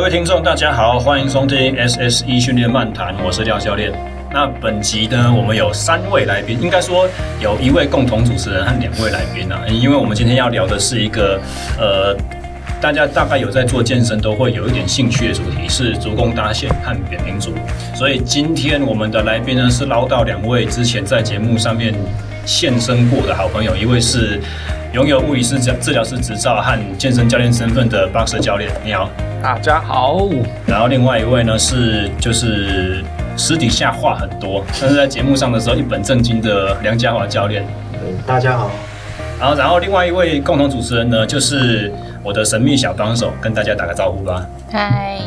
各位听众，大家好，欢迎收听 SSE 训练漫谈，我是廖教练。那本集呢，我们有三位来宾，应该说有一位共同主持人和两位来宾啊，因为我们今天要聊的是一个呃，大家大概有在做健身都会有一点兴趣的主题，是足弓搭线和扁平足。所以今天我们的来宾呢，是捞到两位之前在节目上面现身过的好朋友，一位是拥有物理治治疗师执照和健身教练身份的 Boxer 教练，你好。大家好，然后另外一位呢是就是私底下话很多，但是在节目上的时候一本正经的梁家华教练。大家好。然后然后另外一位共同主持人呢就是我的神秘小帮手，跟大家打个招呼吧。嗨。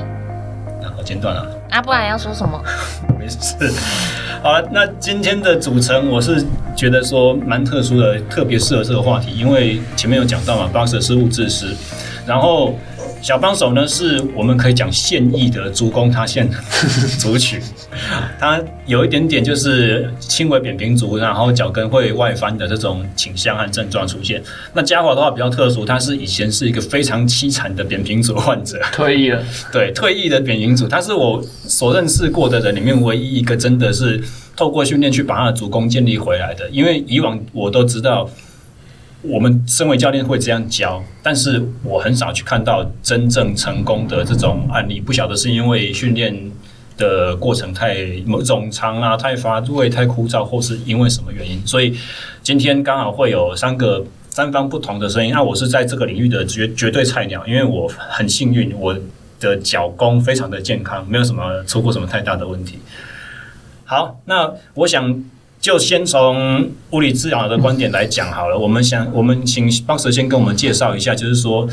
好，间断了。啊，不然要说什么？没事。好了，那今天的组成我是觉得说蛮特殊的，特别适合这个话题，因为前面有讲到嘛，Box 是物质师，然后。小帮手呢，是我们可以讲现役的足弓塌陷族群，他有一点点就是轻微扁平足，然后脚跟会外翻的这种倾向和症状出现。那家华的话比较特殊，他是以前是一个非常凄惨的扁平足患者，退役了。对，退役的扁平足，他是我所认识过的人里面唯一一个真的是透过训练去把他的足弓建立回来的。因为以往我都知道。我们身为教练会这样教，但是我很少去看到真正成功的这种案例。不晓得是因为训练的过程太冗长啊，太乏味、太枯燥，或是因为什么原因。所以今天刚好会有三个三方不同的声音。那我是在这个领域的绝绝对菜鸟，因为我很幸运，我的脚弓非常的健康，没有什么出过什么太大的问题。好，那我想。就先从物理治疗的观点来讲好了。我们想，我们请 Boxer 先跟我们介绍一下，就是说，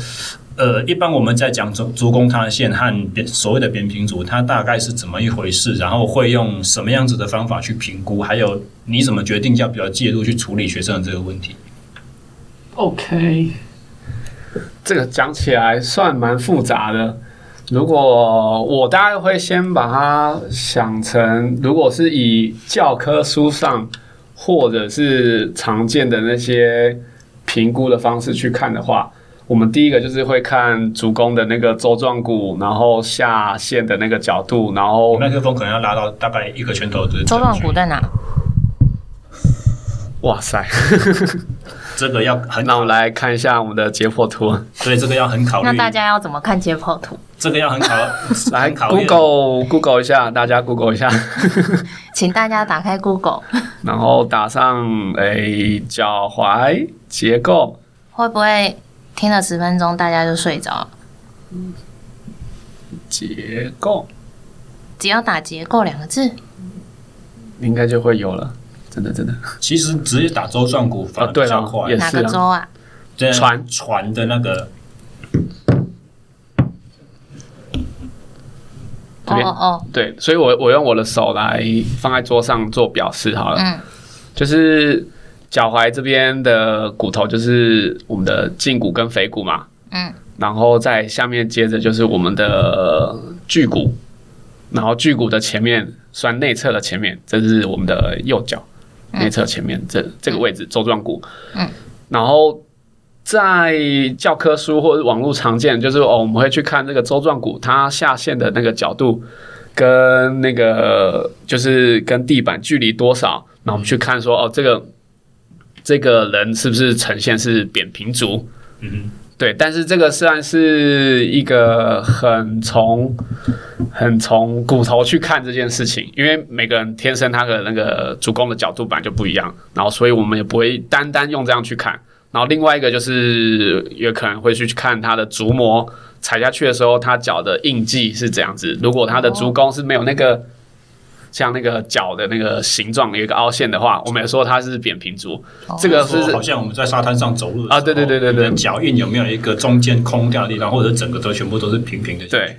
呃，一般我们在讲足足弓塌陷和扁所谓的扁平足，它大概是怎么一回事？然后会用什么样子的方法去评估？还有你怎么决定要不要介入去处理学生的这个问题？OK，这个讲起来算蛮复杂的。如果我大概会先把它想成，如果是以教科书上或者是常见的那些评估的方式去看的话，我们第一个就是会看足弓的那个周状骨，然后下线的那个角度，然后麦克风可能要拉到大概一个拳头的。舟状骨在哪？哇塞！这个要很，那我们来看一下我们的解剖图。所以这个要很考虑。那大家要怎么看解剖图？这个要很考，来 Google Google 一下，大家 Google 一下，请大家打开 Google，然后打上诶脚踝结构，会不会听了十分钟大家就睡着？结构，只要打结构两个字，应该就会有了。真的真的，其实直接打周转骨反而比较快。哪个周啊？船船的那个。哦哦，对，所以我我用我的手来放在桌上做表示好了。嗯，就是脚踝这边的骨头就是我们的胫骨跟腓骨嘛。嗯，然后在下面接着就是我们的距骨，然后距骨的前面算内侧的前面，这是我们的右脚内侧前面这这个位置周状骨。嗯，然后。在教科书或者网络常见，就是哦，我们会去看这个周状骨它下陷的那个角度，跟那个就是跟地板距离多少，那我们去看说哦，这个这个人是不是呈现是扁平足？嗯，对。但是这个算是一个很从很从骨头去看这件事情，因为每个人天生他的那个足弓的角度本来就不一样，然后所以我们也不会单单用这样去看。然后另外一个就是也可能会去看他的足膜踩下去的时候，他脚的印记是怎样子。如果他的足弓是没有那个像那个脚的那个形状有一个凹陷的话，我们也说它是扁平足。这个是好像我们在沙滩上走路啊，对对对对对，脚印有没有一个中间空掉的地方，或者整个都全部都是平平的？对。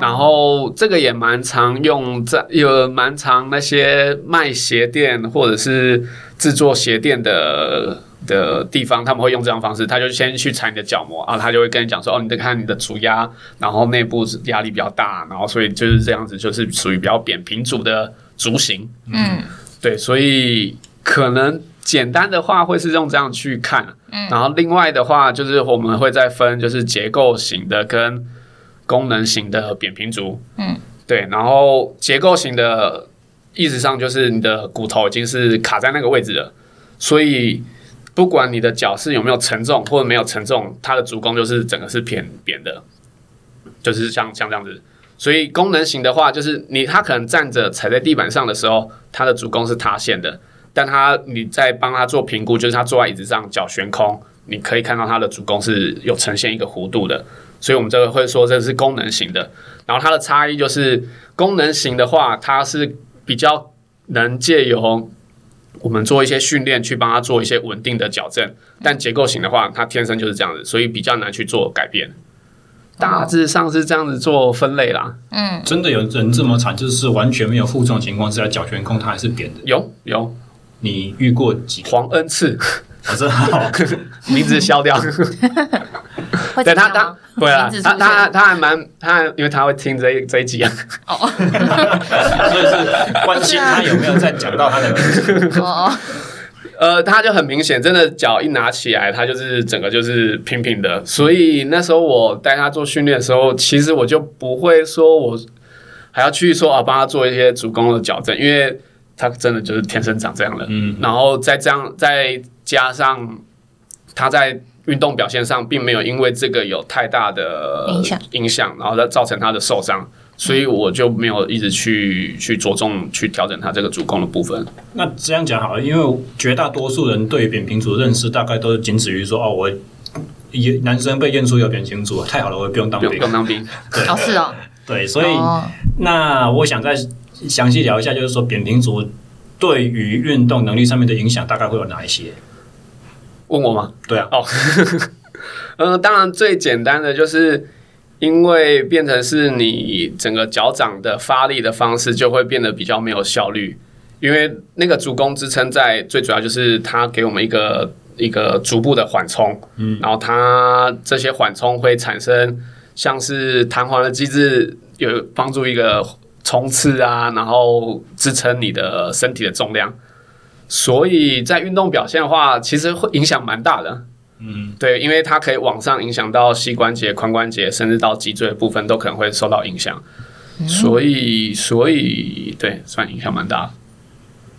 然后这个也蛮常用在有蛮常那些卖鞋垫或者是制作鞋垫的。的地方，他们会用这样方式，他就先去踩你的脚膜啊，他就会跟你讲说，哦，你得看你的足压，然后内部压力比较大，然后所以就是这样子，就是属于比较扁平足的足型。嗯，对，所以可能简单的话会是用这样去看，嗯，然后另外的话就是我们会再分，就是结构型的跟功能型的扁平足，嗯，对，然后结构型的意思上就是你的骨头已经是卡在那个位置了，所以不管你的脚是有没有承重或者没有承重，它的足弓就是整个是偏扁的，就是像像这样子。所以功能型的话，就是你他可能站着踩在地板上的时候，他的足弓是塌陷的，但他你在帮他做评估，就是他坐在椅子上脚悬空，你可以看到他的足弓是有呈现一个弧度的。所以我们这个会说这是功能型的。然后它的差异就是功能型的话，它是比较能借由我们做一些训练去帮他做一些稳定的矫正，但结构型的话，它天生就是这样子，所以比较难去做改变。大致上是这样子做分类啦。嗯，真的有人这么惨，就是完全没有负重的情况之下，脚悬空，它还是扁的。有有，你遇过几黄恩赐？我真好，名字消掉。对他，他对啊，他他他还蛮他，因为他会听这一这一集啊。哦，所以是关心他有没有在讲到他的名字。哦。呃，他就很明显，真的脚一拿起来，他就是整个就是平平的。所以那时候我带他做训练的时候，其实我就不会说我还要去说啊，帮他做一些足弓的矫正，因为他真的就是天生长这样的。嗯，然后再这样再加上他在运动表现上，并没有因为这个有太大的影响影响，然后再造成他的受伤。所以我就没有一直去去着重去调整他这个主攻的部分。那这样讲好了，因为绝大多数人对扁平足认识大概都是仅止于说哦，我也男生被验出有扁平足，太好了，我也不用当兵，不用当兵。对，哦是哦，对，所以、哦、那我想再详细聊一下，就是说扁平足对于运动能力上面的影响大概会有哪一些？问我吗？对啊，哦，嗯，当然最简单的就是。因为变成是你整个脚掌的发力的方式就会变得比较没有效率，因为那个足弓支撑在最主要就是它给我们一个一个足部的缓冲，嗯，然后它这些缓冲会产生像是弹簧的机制，有帮助一个冲刺啊，然后支撑你的身体的重量，所以在运动表现的话，其实会影响蛮大的。嗯，对，因为它可以往上影响到膝关节、髋关节，甚至到脊椎的部分都可能会受到影响，嗯、所以，所以对，算影响蛮大。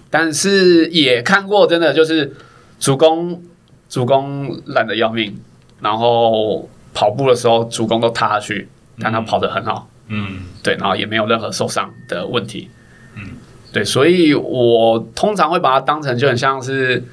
但是也看过，真的就是主攻主攻烂得要命，然后跑步的时候主攻都塌下去，但他跑得很好，嗯，对，然后也没有任何受伤的问题，嗯，对，所以我通常会把它当成就很像是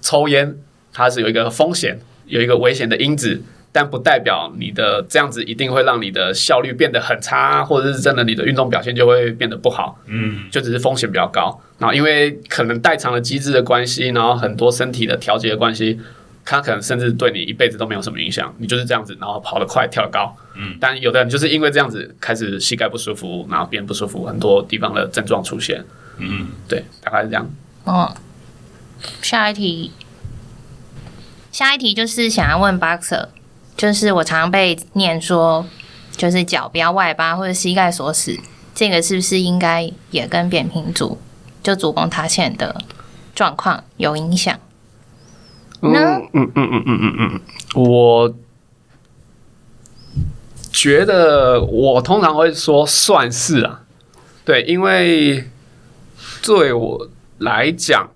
抽烟，它是有一个风险。有一个危险的因子，但不代表你的这样子一定会让你的效率变得很差，或者是真的你的运动表现就会变得不好。嗯，就只是风险比较高。然后因为可能代偿的机制的关系，然后很多身体的调节的关系，它可能甚至对你一辈子都没有什么影响。你就是这样子，然后跑得快，跳得高。嗯，但有的人就是因为这样子开始膝盖不舒服，然后变不舒服，很多地方的症状出现。嗯，对，大概是这样。哦，下一题。下一题就是想要问 Boxer，就是我常常被念说，就是脚不要外八或者膝盖锁死，这个是不是应该也跟扁平足就足弓塌陷的状况有影响？嗯嗯嗯嗯嗯嗯嗯，我觉得我通常会说算是啊，对，因为对我来讲，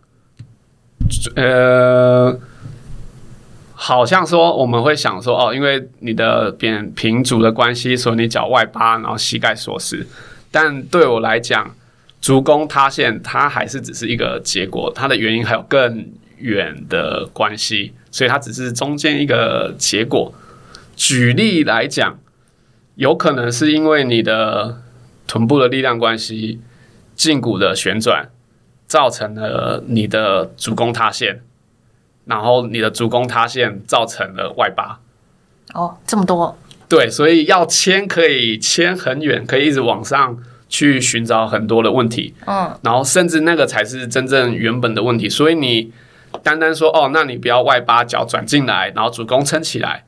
呃。好像说我们会想说哦，因为你的扁平足的关系，所以你脚外八，然后膝盖锁死。但对我来讲，足弓塌陷它还是只是一个结果，它的原因还有更远的关系，所以它只是中间一个结果。举例来讲，有可能是因为你的臀部的力量关系，胫骨的旋转，造成了你的足弓塌陷。然后你的足弓塌陷造成了外八，哦，这么多，对，所以要牵可以牵很远，可以一直往上去寻找很多的问题，嗯，然后甚至那个才是真正原本的问题。所以你单单说哦，那你不要外八，脚转进来，然后足弓撑起来，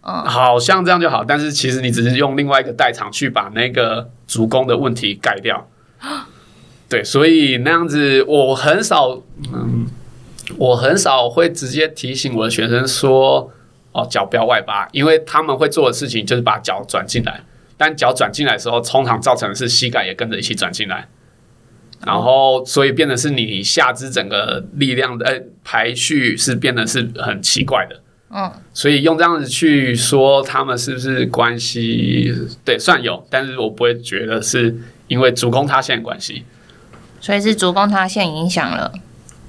嗯，好像这样就好，但是其实你只是用另外一个代偿去把那个足弓的问题盖掉，对，所以那样子我很少，嗯。我很少会直接提醒我的学生说：“哦，脚不要外八，因为他们会做的事情就是把脚转进来。但脚转进来的时候，通常造成的是膝盖也跟着一起转进来，然后所以变得是你下肢整个力量的、呃、排序是变得是很奇怪的。嗯，所以用这样子去说他们是不是关系？对，算有，但是我不会觉得是因为足弓塌陷的关系。所以是足弓塌陷影响了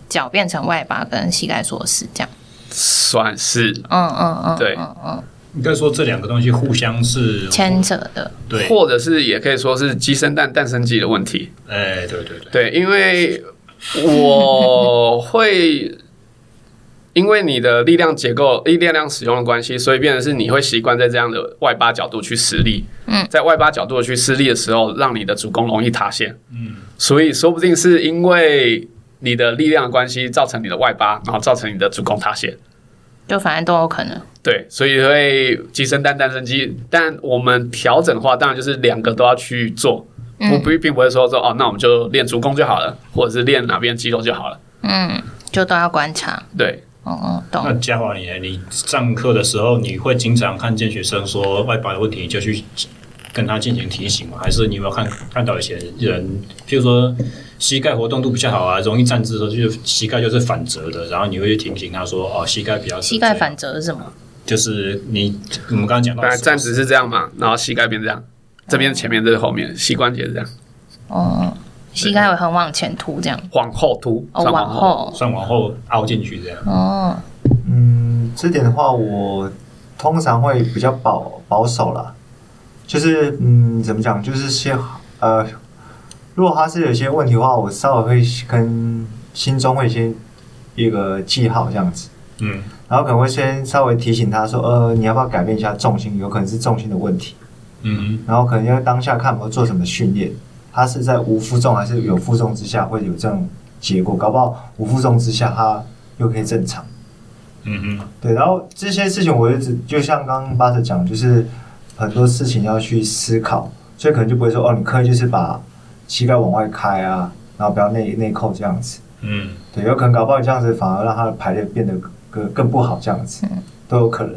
脚变成外八跟膝盖锁死，这样算是。嗯嗯嗯，对，嗯嗯，应该说这两个东西互相是牵扯的，对，或者是也可以说是鸡生蛋，蛋生鸡的问题。哎，对对对，对，因为我会。因为你的力量结构、力量使用的关系，所以变成是你会习惯在这样的外八角度去施力。嗯，在外八角度去施力的时候，让你的主攻容易塌陷。嗯，所以说不定是因为你的力量的关系造成你的外八，然后造成你的主攻塌陷。就反正都有可能。对，所以会鸡生蛋，蛋生鸡。但我们调整的话，当然就是两个都要去做。嗯，不，并不会说说哦，那我们就练足弓就好了，或者是练哪边肌肉就好了。嗯，就都要观察。对。哦哦，懂。那嘉华，你你上课的时候，你会经常看见学生说外八的问题，就去跟他进行提醒吗？还是你有没有看看到一些人，譬如说膝盖活动度比较好啊，容易站姿的时候，就是膝盖就是反折的，然后你会去提醒他说，哦，膝盖比较膝盖反折是什么？就是你我们刚刚讲到，本来站姿是这样嘛，然后膝盖变这样，这边前面，这是后面，膝关节是这样。哦。膝盖会很往前凸，这样往后凸，哦，往后，算往后凹进去这样。哦，嗯，这点的话，我通常会比较保保守啦。就是，嗯，怎么讲？就是先，呃，如果他是有些问题的话，我稍微会跟心中会先一个记号这样子。嗯，然后可能会先稍微提醒他说，呃，你要不要改变一下重心？有可能是重心的问题。嗯，然后可能要当下看有没有做什么训练。他是在无负重还是有负重之下会有这种结果？搞不好无负重之下他又可以正常。嗯嗯，对。然后这些事情我一直就像刚刚巴特讲，就是很多事情要去思考，所以可能就不会说哦，你可以就是把膝盖往外开啊，然后不要内内扣这样子。嗯，对，有可能搞不好这样子反而让他的排列变得更更不好，这样子都有可能。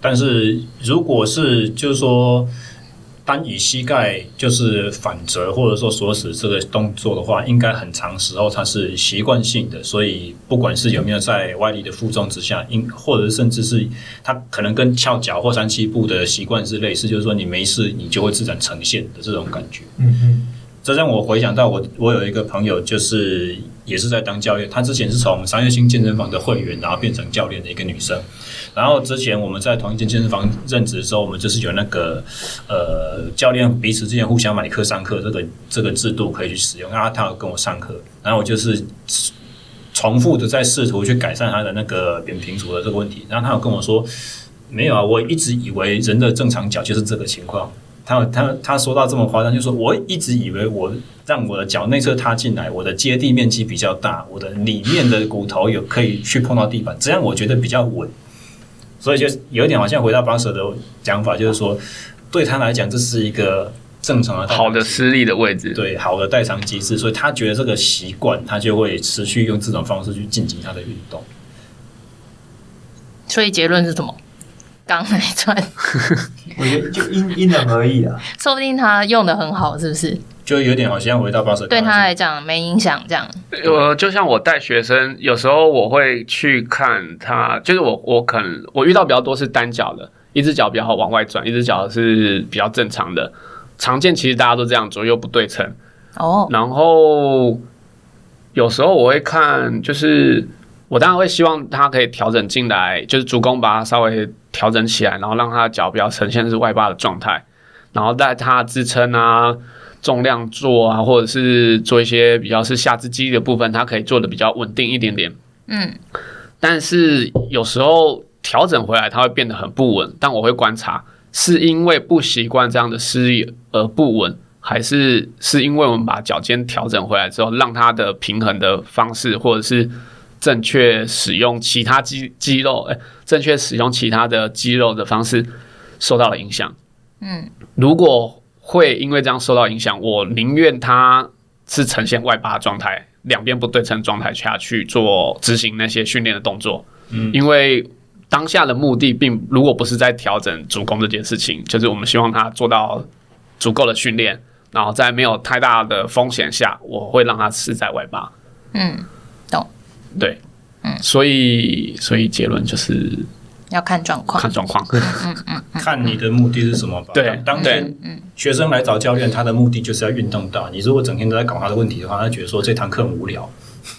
但是如果是就是说。单以膝盖就是反折或者说锁死这个动作的话，应该很长时候它是习惯性的，所以不管是有没有在外力的负重之下，应或者甚至是它可能跟翘脚或三七步的习惯是类似，就是说你没事你就会自然呈现的这种感觉。嗯嗯，这让我回想到我我有一个朋友，就是也是在当教练，他之前是从商业性健身房的会员，然后变成教练的一个女生。然后之前我们在同一间健身房任职的时候，我们就是有那个呃教练彼此之间互相买课上课这个这个制度可以去使用。然后他有跟我上课，然后我就是重复的在试图去改善他的那个扁平足的这个问题。然后他有跟我说，没有啊，我一直以为人的正常脚就是这个情况。他他他说到这么夸张，就说我一直以为我让我的脚内侧踏进来，我的接地面积比较大，我的里面的骨头有可以去碰到地板，这样我觉得比较稳。所以就有一点好像回到 Boxer 的讲法，就是说，对他来讲这是一个正常的好的施力的位置，对好的代偿机制，所以他觉得这个习惯，他就会持续用这种方式去进行他的运动。所以结论是什么？刚那一串，我觉得就因因人而异啊，说不定他用的很好，是不是？就有点好像回到 Boxer，对他来讲没影响，这样。呃，就像我带学生，有时候我会去看他，就是我我可能我遇到比较多是单脚的，一只脚比较好往外转，一只脚是比较正常的。常见其实大家都这样，左右不对称。哦。然后有时候我会看，就是我当然会希望他可以调整进来，就是足弓把它稍微调整起来，然后让他的脚比较呈现是外八的状态，然后带他支撑啊。重量做啊，或者是做一些比较是下肢肌的部分，他可以做的比较稳定一点点。嗯，但是有时候调整回来，他会变得很不稳。但我会观察，是因为不习惯这样的施力而不稳，还是是因为我们把脚尖调整回来之后，让他的平衡的方式，或者是正确使用其他肌肌肉，哎，正确使用其他的肌肉的方式受到了影响。嗯，如果。会因为这样受到影响，我宁愿他是呈现外八状态，两边不对称状态下去做执行那些训练的动作。嗯，因为当下的目的并如果不是在调整足弓这件事情，就是我们希望他做到足够的训练，然后在没有太大的风险下，我会让他是在外八。嗯，懂。对，嗯，所以所以结论就是要看状况，看状况。嗯嗯 嗯，看你的目的是什么吧。对，当天学生来找教练，他的目的就是要运动到。你。如果整天都在搞他的问题的话，他觉得说这堂课很无聊。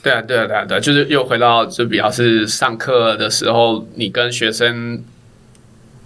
对啊，对啊，对啊，对，就是又回到就比较是上课的时候，你跟学生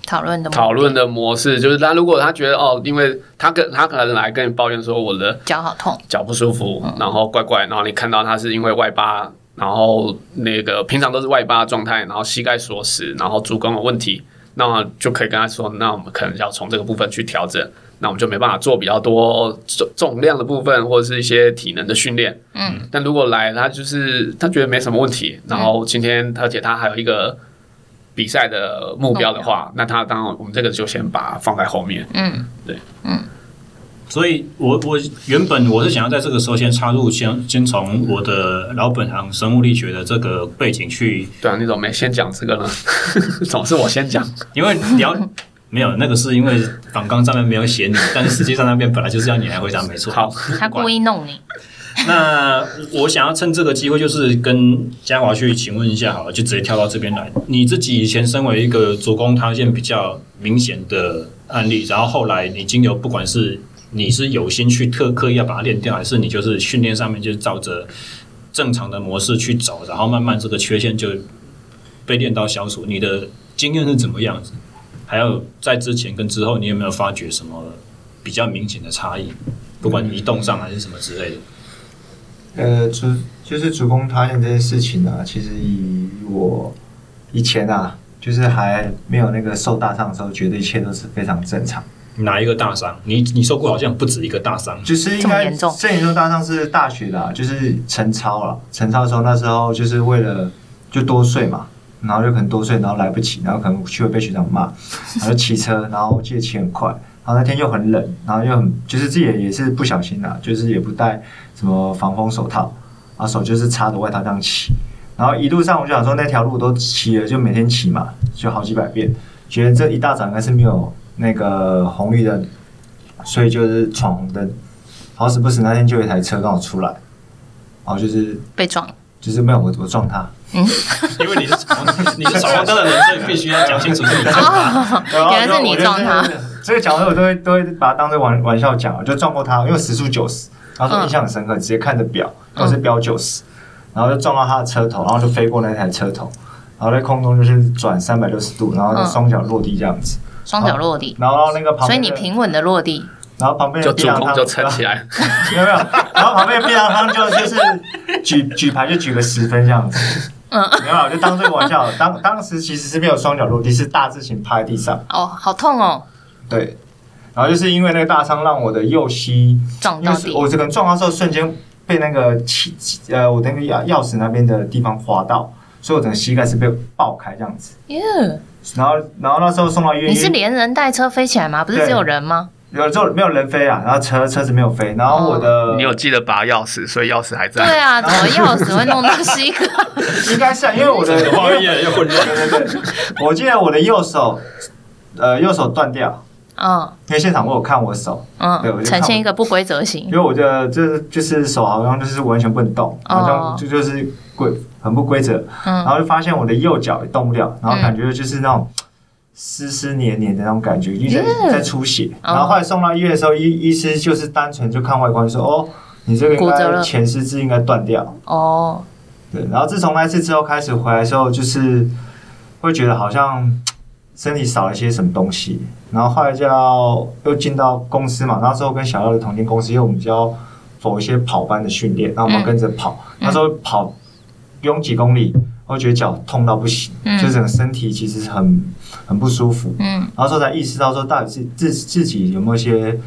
讨论的讨论的模式，就是他如果他觉得哦，因为他跟他可能来跟你抱怨说我的脚好痛，脚不舒服，然后怪怪，然后你看到他是因为外八，然后那个平常都是外八状态，然后膝盖锁死，然后足弓有问题，那就可以跟他说，那我们可能要从这个部分去调整。那我们就没办法做比较多重重量的部分，或者是一些体能的训练。嗯，但如果来他就是他觉得没什么问题，然后今天而且他还有一个比赛的目标的话，那他当然我们这个就先把它放在后面。嗯，对，嗯。所以我我原本我是想要在这个时候先插入，先先从我的老本行生物力学的这个背景去。对啊，你怎么没先讲这个呢？总是我先讲，因为你要。没有，那个是因为访纲上面没有写你，但是实际上那边本来就是要你来回答，没错。好，他故意弄你。那我想要趁这个机会，就是跟嘉华去请问一下，好了，就直接跳到这边来。你自己以前身为一个足弓塌陷比较明显的案例，然后后来你经由不管是你是有心去特刻意要把它练掉，还是你就是训练上面就照着正常的模式去走，然后慢慢这个缺陷就被练到消除，你的经验是怎么样子？还有在之前跟之后，你有没有发觉什么比较明显的差异？不管移动上还是什么之类的。呃，足就是足弓塌陷这件事情呢、啊，其实以我以前啊，就是还没有那个受大伤的时候，觉得一切都是非常正常。哪一个大伤？你你受过好像不止一个大伤，就是应该最严重大伤是大学的、啊，就是晨操了。晨操的时候，那时候就是为了就多睡嘛。然后就可能多睡，然后来不及，然后可能去会被学长骂，然后骑车，然后记得骑很快，然后那天又很冷，然后又很就是自己也是不小心啦，就是也不带什么防风手套，然后手就是插着外套这样骑，然后一路上我就想说那条路都骑了，就每天骑嘛，就好几百遍，觉得这一大早应该是没有那个红绿灯，所以就是闯红灯，好死不死那天就有一台车刚好出来，然后就是被撞。就是没有我，我撞他。嗯，因为你是闯，你是闯红灯的人，所以必须要讲清楚是你撞他。原来是你撞他。这个讲的我都会都会把它当做玩玩笑讲，就撞过他，因为时速九十，然后说印象很深刻，直接看着表，都是标九十，然后就撞到他的车头，然后就飞过那台车头，然后在空中就是转三百六十度，然后就双脚落地这样子。双脚落地。然后那个旁边，所以你平稳的落地。然后旁边的就足弓就撑起来，有没有？然后旁边的便当汤就就是举举牌就举个十分这样子，嗯，没有，就当这个玩笑。当当时其实是没有双脚落地，是大字型趴在地上。哦，好痛哦。对，然后就是因为那个大伤，让我的右膝撞到底。我这个撞到时候瞬间被那个气呃，我那个钥钥匙那边的地方划到，所以我整个膝盖是被爆开这样子。耶。然后然后那时候送到医院，你是连人带车飞起来吗？不是只有人吗？有之后没有人飞啊，然后车车子没有飞，然后我的、哦、你有记得拔钥匙，所以钥匙还在。对啊，怎么钥匙会弄到是一个？应该是、啊、因为我的 画面越来越混乱。对对对，我记得我的右手，呃，右手断掉。嗯，因为现场我有看我手，嗯，对，我就呈现一个不规则型。因为我觉得这就是手好像就是完全不能动，好像就就是规很不规则。嗯，然后就发现我的右脚也动不了，然后感觉就是那种。湿湿黏黏的那种感觉，一直在在出血。然后后来送到医院的时候，医医师就是单纯就看外观说：“哦，你这个应该前十字应该断掉。”哦，对。然后自从那次之后开始回来的时候，就是会觉得好像身体少了一些什么东西。然后后来就要又进到公司嘛，那时候跟小廖的同间公司，因为我们就要走一些跑班的训练，然后我们跟着跑。那时候跑不用几公里。我觉得脚痛到不行，嗯、就整个身体其实很很不舒服。嗯，然后说才意识到说，到底是自自己有没有一些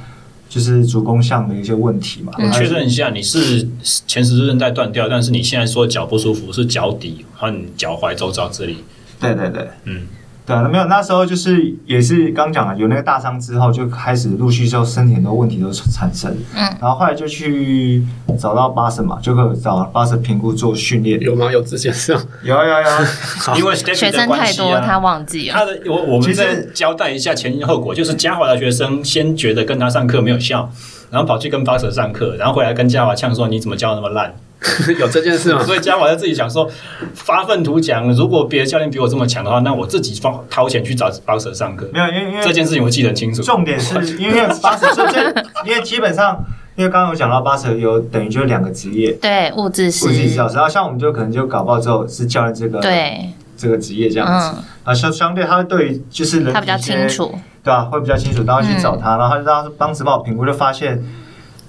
就是足弓项的一些问题嘛？嗯、确认一下，你是前十字韧带断掉，但是你现在说脚不舒服是脚底和脚踝周遭这里。对对对，嗯，对啊，没有，那时候就是也是刚讲了，有那个大伤之后，就开始陆续之后身体很多问题都产生。嗯，然后后来就去找到巴神嘛，就可以找巴神评估做训练。有吗？有这件事？有有有，因为学生太多，他忘记了。他的我我们再交代一下前因后果，就是嘉华的学生先觉得跟他上课没有效，然后跑去跟巴神上课，然后回来跟嘉华呛说：“你怎么教那么烂？” 有这件事吗？所以嘉华在自己想说，发愤图强。如果别的教练比我这么强的话，那我自己掏掏钱去找巴舍上课。没有，因为因为这件事情我记得很清楚。重点是因为巴舍说这，因为基本上，因为刚刚有讲到巴舍有等于就是两个职业，对，物质师、物质师。然后像我们就可能就搞不好之后是教练这个对这个职业这样子。啊，相相对他对就是人他比较清楚，对吧？会比较清楚，然后去找他，然后他就当当时帮我评估，就发现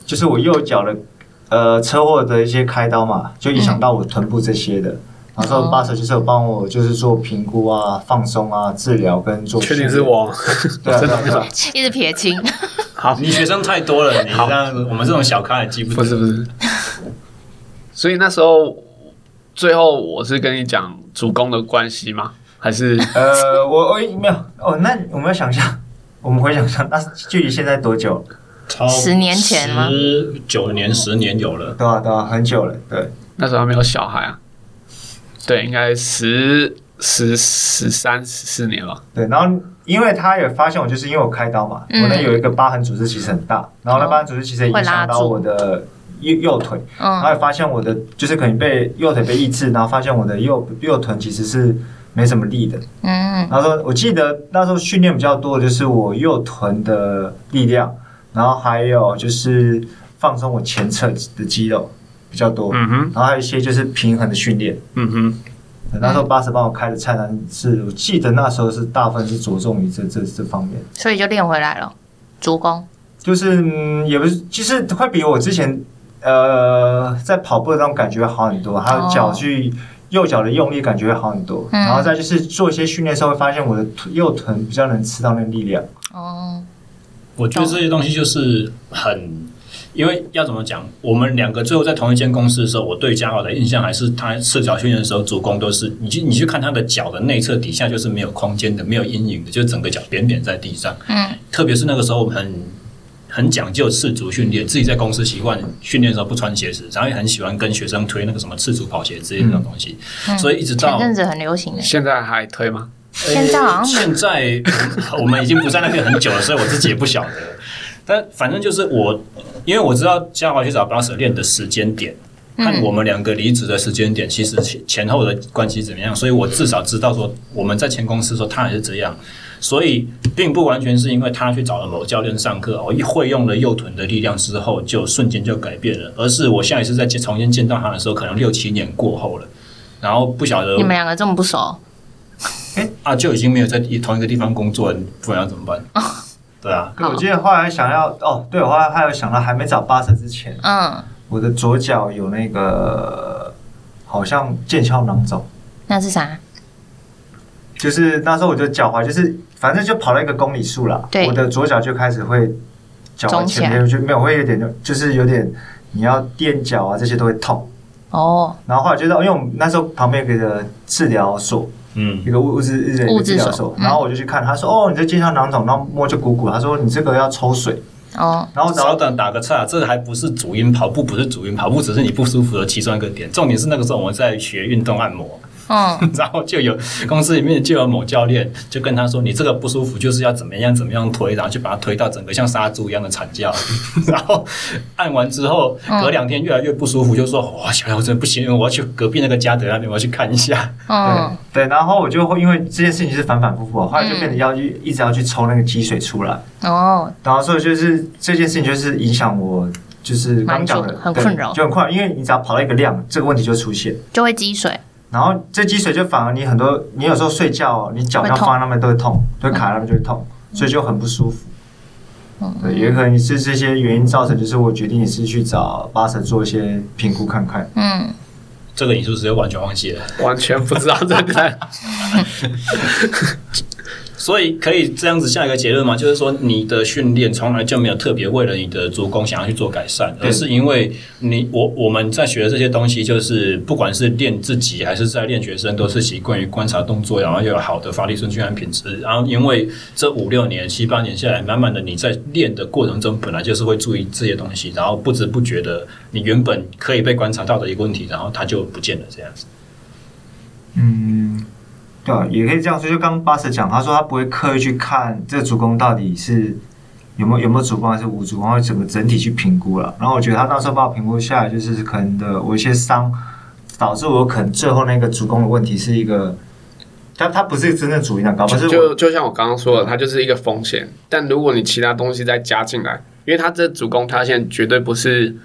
就是我右脚的。呃，车祸的一些开刀嘛，就影响到我臀部这些的。嗯、然后说巴神就是有帮我，就是做评估啊、放松啊、治疗跟做。确定是我？对啊，对啊，一直撇清。好，你学生太多了，你这样我们这种小咖也记不住。不是不是。所以那时候，最后我是跟你讲主攻的关系吗？还是呃，我我没有哦。那我们要想一下，我们回想一下，那距离现在多久？十年前吗？十九年、十年有了，对啊，对啊，很久了。对，那时候还没有小孩啊。对，应该十十十三、十四年了。对，然后因为他也发现我，就是因为我开刀嘛，嗯、我那有一个疤痕组织其实很大，然后那疤痕组织其实影响到我的右右腿，然后也发现我的就是可能被右腿被抑制，然后发现我的右右臀其实是没什么力的。嗯，然后说我记得那时候训练比较多的就是我右臀的力量。然后还有就是放松我前侧的肌肉比较多，嗯哼，然后还有一些就是平衡的训练，嗯哼。那时候巴士帮我开的菜单是我记得那时候是大部分是着重于这这这方面，所以就练回来了，足弓。就是嗯，也不是，其实会比我之前呃在跑步的那种感觉好很多，还有脚去右脚的用力感觉会好很多，然后再就是做一些训练的时候会发现我的右臀比较能吃到那个力量，哦。我觉得这些东西就是很，因为要怎么讲，我们两个最后在同一间公司的时候，我对嘉豪的印象还是他赤脚训练的时候，主攻都是你去你去看他的脚的内侧底下就是没有空间的，没有阴影的，就整个脚扁扁在地上。嗯，特别是那个时候我们很很讲究赤足训练，自己在公司习惯训练的时候不穿鞋子，然后也很喜欢跟学生推那个什么赤足跑鞋之类的那种东西，嗯、所以一直到前阵子很流行的，现在还推吗？现在好像现在我们已经不在那边很久了，所以我自己也不晓得。但反正就是我，因为我知道嘉华去找巴舍练的时间点，看我们两个离职的时间点，其实前前后的关系怎么样，所以我至少知道说我们在前公司说他也是这样，所以并不完全是因为他去找了某教练上课，我一会用了右臀的力量之后就瞬间就改变了，而是我下一次再重新见到他的时候，可能六七年过后了，然后不晓得你们两个这么不熟。哎啊，就已经没有在同一个地方工作，不然要怎么办？哦、对啊，我记得后来想要哦，对，我后来还有想到还没找巴神之前，嗯，我的左脚有那个好像腱鞘囊肿，那是啥？就是那时候我的脚踝就是反正就跑了一个公里数了，对，我的左脚就开始会脚踝前面就没有会有点就是有点你要垫脚啊这些都会痛。哦，然后后来觉得因为我们那时候旁边有个治疗所。嗯，一个物质日的治疗所，然后我就去看，他说：“哦，你这腱鞘囊肿，然后摸就鼓鼓。”他说：“你这个要抽水。”哦，然后稍等打个岔，这个还不是主因，跑步不是主因，跑步只是你不舒服的其中一个点，重点是那个时候我们在学运动按摩。嗯，然后就有公司里面就有某教练就跟他说：“你这个不舒服，就是要怎么样怎么样推，然后就把它推到整个像杀猪一样的惨叫。然后按完之后，隔两天越来越不舒服，就说：‘哇，小杨真的不行，我要去隔壁那个家德那边，我要去看一下。’嗯，对对。然后我就会因为这件事情是反反复复，后来就变得要去一直要去抽那个积水出来。哦，然后所以就是这件事情就是影响我，就是刚讲的很困扰，就很困扰，因为你只要跑到一个量，这个问题就出现，就会积水。”然后这积水就反而你很多，你有时候睡觉，你脚要放在那边都会痛，就卡那边就会痛，所以就很不舒服。嗯，对，也可能是这些原因造成，就是我决定也是去找巴神做一些评估看看。嗯，这个你是不是又完全忘记了？完全不知道这个。所以可以这样子下一个结论吗？就是说，你的训练从来就没有特别为了你的足弓想要去做改善，而是因为你我我们在学的这些东西，就是不管是练自己还是在练学生，都是习惯于观察动作，然后又有好的发力顺序和品质。然后因为这五六年、七八年下来，慢慢的你在练的过程中，本来就是会注意这些东西，然后不知不觉的，你原本可以被观察到的一个问题，然后它就不见了，这样子。嗯。对啊，也可以这样说。就刚刚巴斯讲，他说他不会刻意去看这个主攻到底是有没有有没有主攻还是无主攻，会怎么整体去评估了。然后我觉得他那时候把我评估下来，就是可能的我一些伤导致我可能最后那个主攻的问题是一个，他他不是真正主因的高，就就就像我刚刚说的，它就是一个风险。但如果你其他东西再加进来，因为他这主攻他现在绝对不是。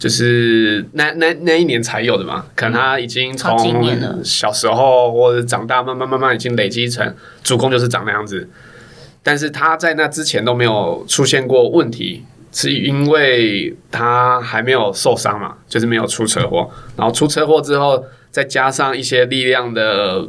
就是那那那一年才有的嘛，可能他已经从小时候或者长大，慢慢慢慢已经累积成主攻就是长那样子。但是他在那之前都没有出现过问题，是因为他还没有受伤嘛，就是没有出车祸。然后出车祸之后，再加上一些力量的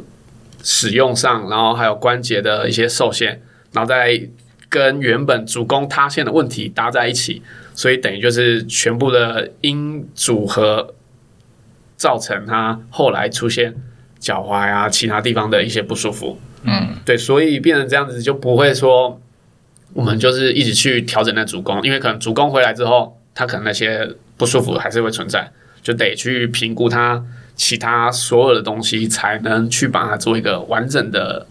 使用上，然后还有关节的一些受限，然后再跟原本主攻塌陷的问题搭在一起。所以等于就是全部的因组合造成他后来出现脚踝啊其他地方的一些不舒服。嗯，对，所以变成这样子就不会说我们就是一直去调整那主攻，因为可能主攻回来之后，他可能那些不舒服还是会存在，就得去评估他其他所有的东西，才能去把它做一个完整的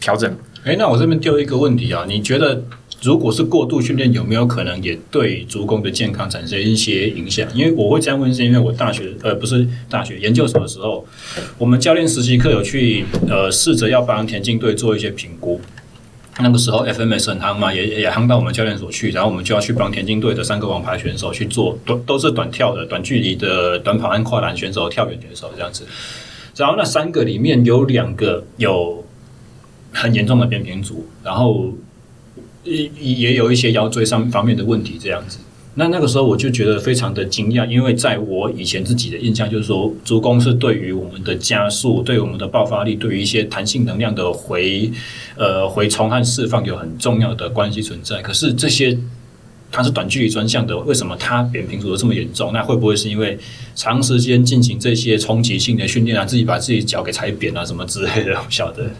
调整。诶，那我这边丢一个问题啊，你觉得？如果是过度训练，有没有可能也对足弓的健康产生一些影响？因为我会这样问，是因为我大学呃不是大学研究所的时候，我们教练实习课有去呃试着要帮田径队做一些评估。那个时候 FMS 很夯嘛，也也夯到我们教练所去，然后我们就要去帮田径队的三个王牌选手去做，都都是短跳的短距离的短跑和跨栏选手、跳远选手这样子。然后那三个里面有两个有很严重的扁平足，然后。也也有一些腰椎上方面的问题，这样子。那那个时候我就觉得非常的惊讶，因为在我以前自己的印象就是说，足弓是对于我们的加速、对我们的爆发力、对于一些弹性能量的回呃回冲和释放有很重要的关系存在。可是这些它是短距离专项的，为什么它扁平足的这么严重？那会不会是因为长时间进行这些冲击性的训练啊，自己把自己脚给踩扁啊，什么之类的？不晓得。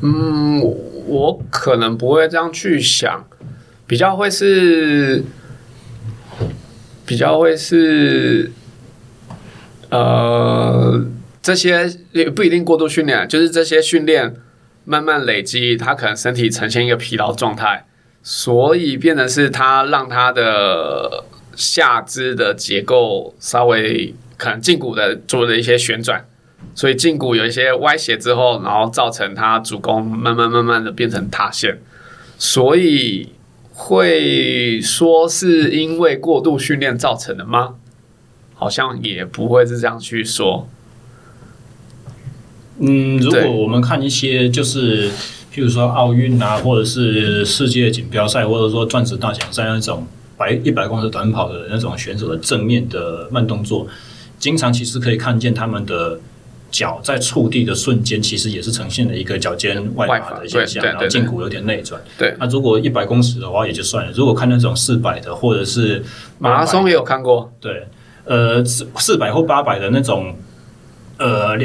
嗯。我可能不会这样去想，比较会是，比较会是，呃，这些也不一定过度训练，就是这些训练慢慢累积，他可能身体呈现一个疲劳状态，所以变成是他让他的下肢的结构稍微可能胫骨的做了一些旋转。所以胫骨有一些歪斜之后，然后造成它主弓慢慢慢慢的变成塌陷，所以会说是因为过度训练造成的吗？好像也不会是这样去说。嗯，如果我们看一些就是，譬如说奥运啊，或者是世界锦标赛，或者说钻石大奖赛那种百一百公尺短跑的那种选手的正面的慢动作，经常其实可以看见他们的。脚在触地的瞬间，其实也是呈现了一个脚尖外滑的现象，然后胫骨有点内转。对，那如果一百公尺的话也就算了，如果看那种四百的或者是马拉松也有看过。对，呃，四四百或八百的那种，呃，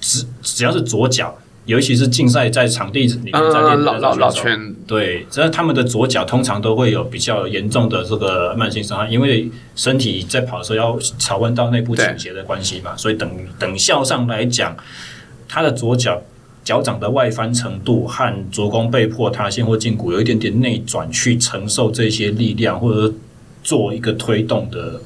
只只要是左脚。尤其是竞赛在场地里面在练的老老拳，对，这他们的左脚通常都会有比较严重的这个慢性伤害，因为身体在跑的时候要朝弯到内部倾斜的关系嘛，所以等等效上来讲，他的左脚脚掌的外翻程度和足弓被迫塌陷或胫骨有一点点内转去承受这些力量，或者做一个推动的。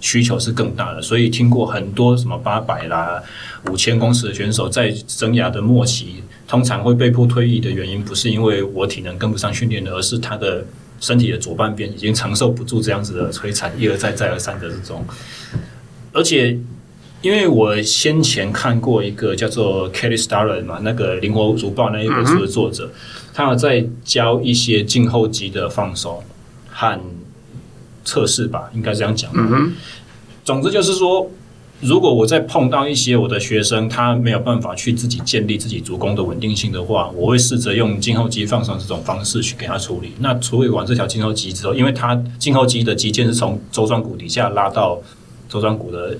需求是更大的，所以听过很多什么八百啦、五千公尺的选手在生涯的末期，通常会被迫退役的原因，不是因为我体能跟不上训练的，而是他的身体的左半边已经承受不住这样子的摧残，一而再、再而三的这种。而且，因为我先前看过一个叫做 Kelly Starrett 嘛，那个《灵活足暴》那一本书的作者，他有在教一些静后肌的放松和。测试吧，应该这样讲。总之就是说，如果我再碰到一些我的学生，他没有办法去自己建立自己足弓的稳定性的话，我会试着用胫后肌放松这种方式去给他处理。那处理完这条胫后肌之后，因为他胫后肌的肌腱是从周状骨底下拉到周状骨的，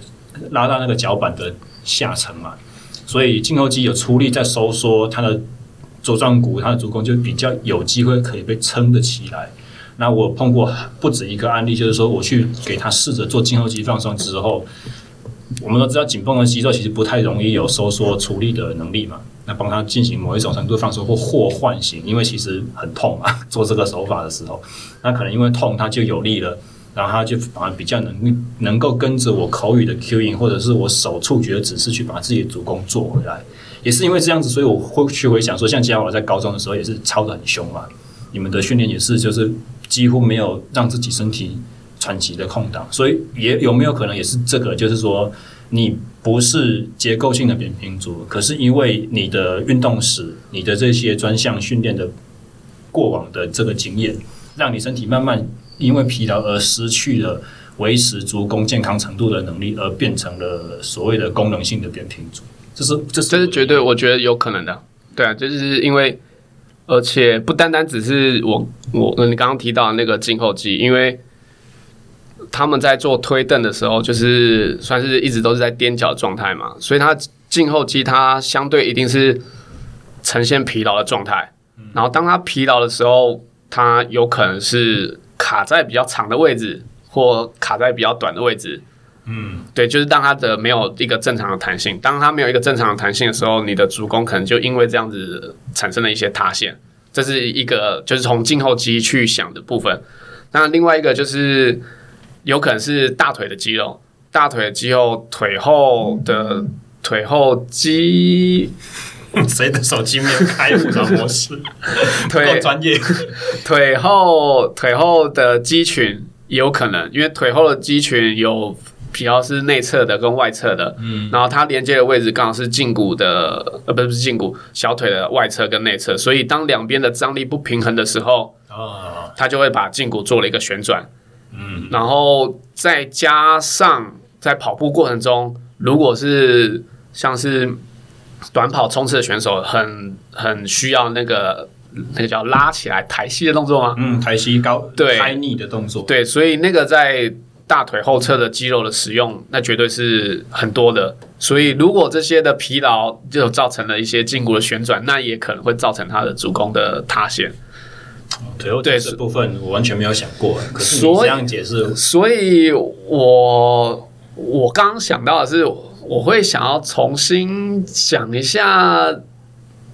拉到那个脚板的下层嘛，所以胫后肌有出力在收缩，它的周状骨、它的足弓就比较有机会可以被撑得起来。那我碰过不止一个案例，就是说我去给他试着做胫后肌放松之后。我们都知道，紧绷的肌肉其实不太容易有收缩处理的能力嘛。那帮他进行某一种程度放松或或唤醒，因为其实很痛嘛。做这个手法的时候，那可能因为痛，他就有力了，然后他就反而比较能能够跟着我口语的 cueing 或者是我手触觉的指示去把自己的足弓做回来。也是因为这样子，所以我会去回想说，像嘉华在高中的时候也是操得很凶嘛。你们的训练也是，就是几乎没有让自己身体。喘息的空档，所以也有没有可能也是这个，就是说你不是结构性的扁平足，可是因为你的运动史、你的这些专项训练的过往的这个经验，让你身体慢慢因为疲劳而失去了维持足弓健康程度的能力，而变成了所谓的功能性的扁平足。这是这是这是绝对，我觉得有可能的。对啊，就是因为而且不单单只是我我你刚刚提到的那个静后机，因为。他们在做推蹬的时候，就是算是一直都是在踮脚状态嘛，所以他胫后机它相对一定是呈现疲劳的状态。然后当它疲劳的时候，它有可能是卡在比较长的位置，或卡在比较短的位置。嗯，对，就是当它的没有一个正常的弹性。当它没有一个正常的弹性的时候，你的足弓可能就因为这样子产生了一些塌陷。这是一个就是从胫后肌去想的部分。那另外一个就是。有可能是大腿的肌肉，大腿的肌肉，腿后的腿后肌，谁的手机没有开复杂模式？腿专业，腿后腿后的肌群也有可能，因为腿后的肌群有比较是内侧的跟外侧的，嗯，然后它连接的位置刚好是胫骨的，呃，不是不是胫骨，小腿的外侧跟内侧，所以当两边的张力不平衡的时候，哦，它就会把胫骨做了一个旋转。嗯，然后再加上在跑步过程中，如果是像是短跑冲刺的选手很，很很需要那个那个叫拉起来抬膝的动作吗？嗯，抬膝高对。抬逆的动作，对，所以那个在大腿后侧的肌肉的使用，那绝对是很多的。所以如果这些的疲劳就造成了一些胫骨的旋转，那也可能会造成他的足弓的塌陷。腿后这部分我完全没有想过，可是你这样解释，所以我我刚刚想到的是，我会想要重新想一下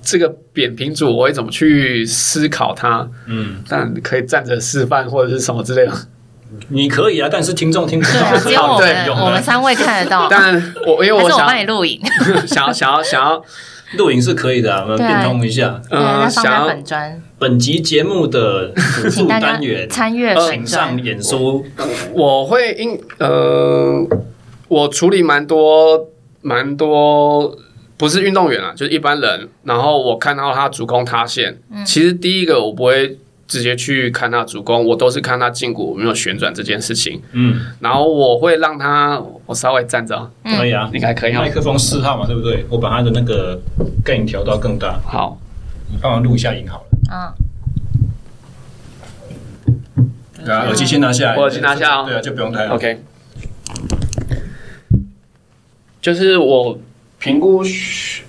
这个扁平足，我会怎么去思考它。嗯，但可以站着示范或者是什么之类的，你可以啊，但是听众听不到，只有我们我们三位看得到。但我因为我想帮你录影，想要想要想要。录影是可以的，啊，我们变通一下。嗯，想要本专本集节目的辅助单元参阅，请上演说。我会因呃，我处理蛮多蛮多，不是运动员啊，就是一般人。然后我看到他足弓塌陷，嗯，其实第一个我不会。直接去看他主攻，我都是看他胫骨有没有旋转这件事情。嗯，然后我会让他，我稍微站着，可以啊，应该可以。麦克风四号嘛，对不对？我把他的那个 gain 调到更大。好，你帮忙录一下音好了。嗯。对啊，耳机先拿下来。我耳机拿下哦。对啊，就不用戴了。OK。就是我评估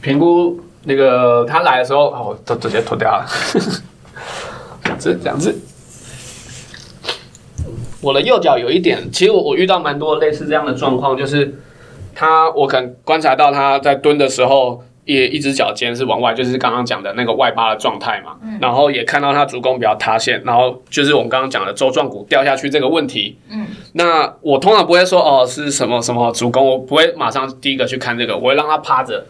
评估那个他来的时候，我都直接脱掉了。这这样子，我的右脚有一点，其实我我遇到蛮多类似这样的状况，就是他我可能观察到他在蹲的时候，也一只脚尖是往外，就是刚刚讲的那个外八的状态嘛。嗯。然后也看到他足弓比较塌陷，然后就是我们刚刚讲的周状骨掉下去这个问题。嗯。那我通常不会说哦是什么什么足弓，我不会马上第一个去看这个，我会让他趴着，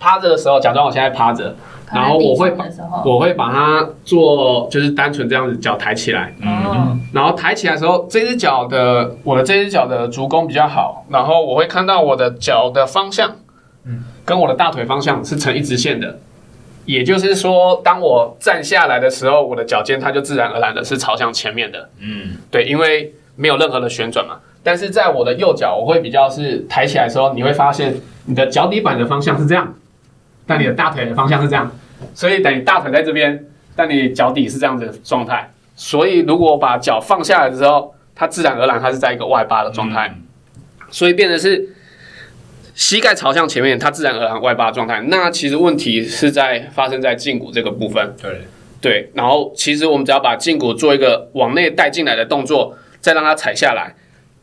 趴着的时候假装我现在趴着。然后我会把我会把它做，就是单纯这样子脚抬起来，嗯，然后抬起来的时候，这只脚的我的这只脚的足弓比较好，然后我会看到我的脚的方向，嗯，跟我的大腿方向是成一直线的，也就是说，当我站下来的时候，我的脚尖它就自然而然的是朝向前面的，嗯，对，因为没有任何的旋转嘛。但是在我的右脚，我会比较是抬起来的时候，你会发现你的脚底板的方向是这样，但你的大腿的方向是这样，所以等于大腿在这边，但你脚底是这样子的状态。所以如果把脚放下来的时候，它自然而然它是在一个外八的状态，嗯、所以变得是膝盖朝向前面，它自然而然外八状态。那其实问题是在发生在胫骨这个部分。对对，然后其实我们只要把胫骨做一个往内带进来的动作，再让它踩下来。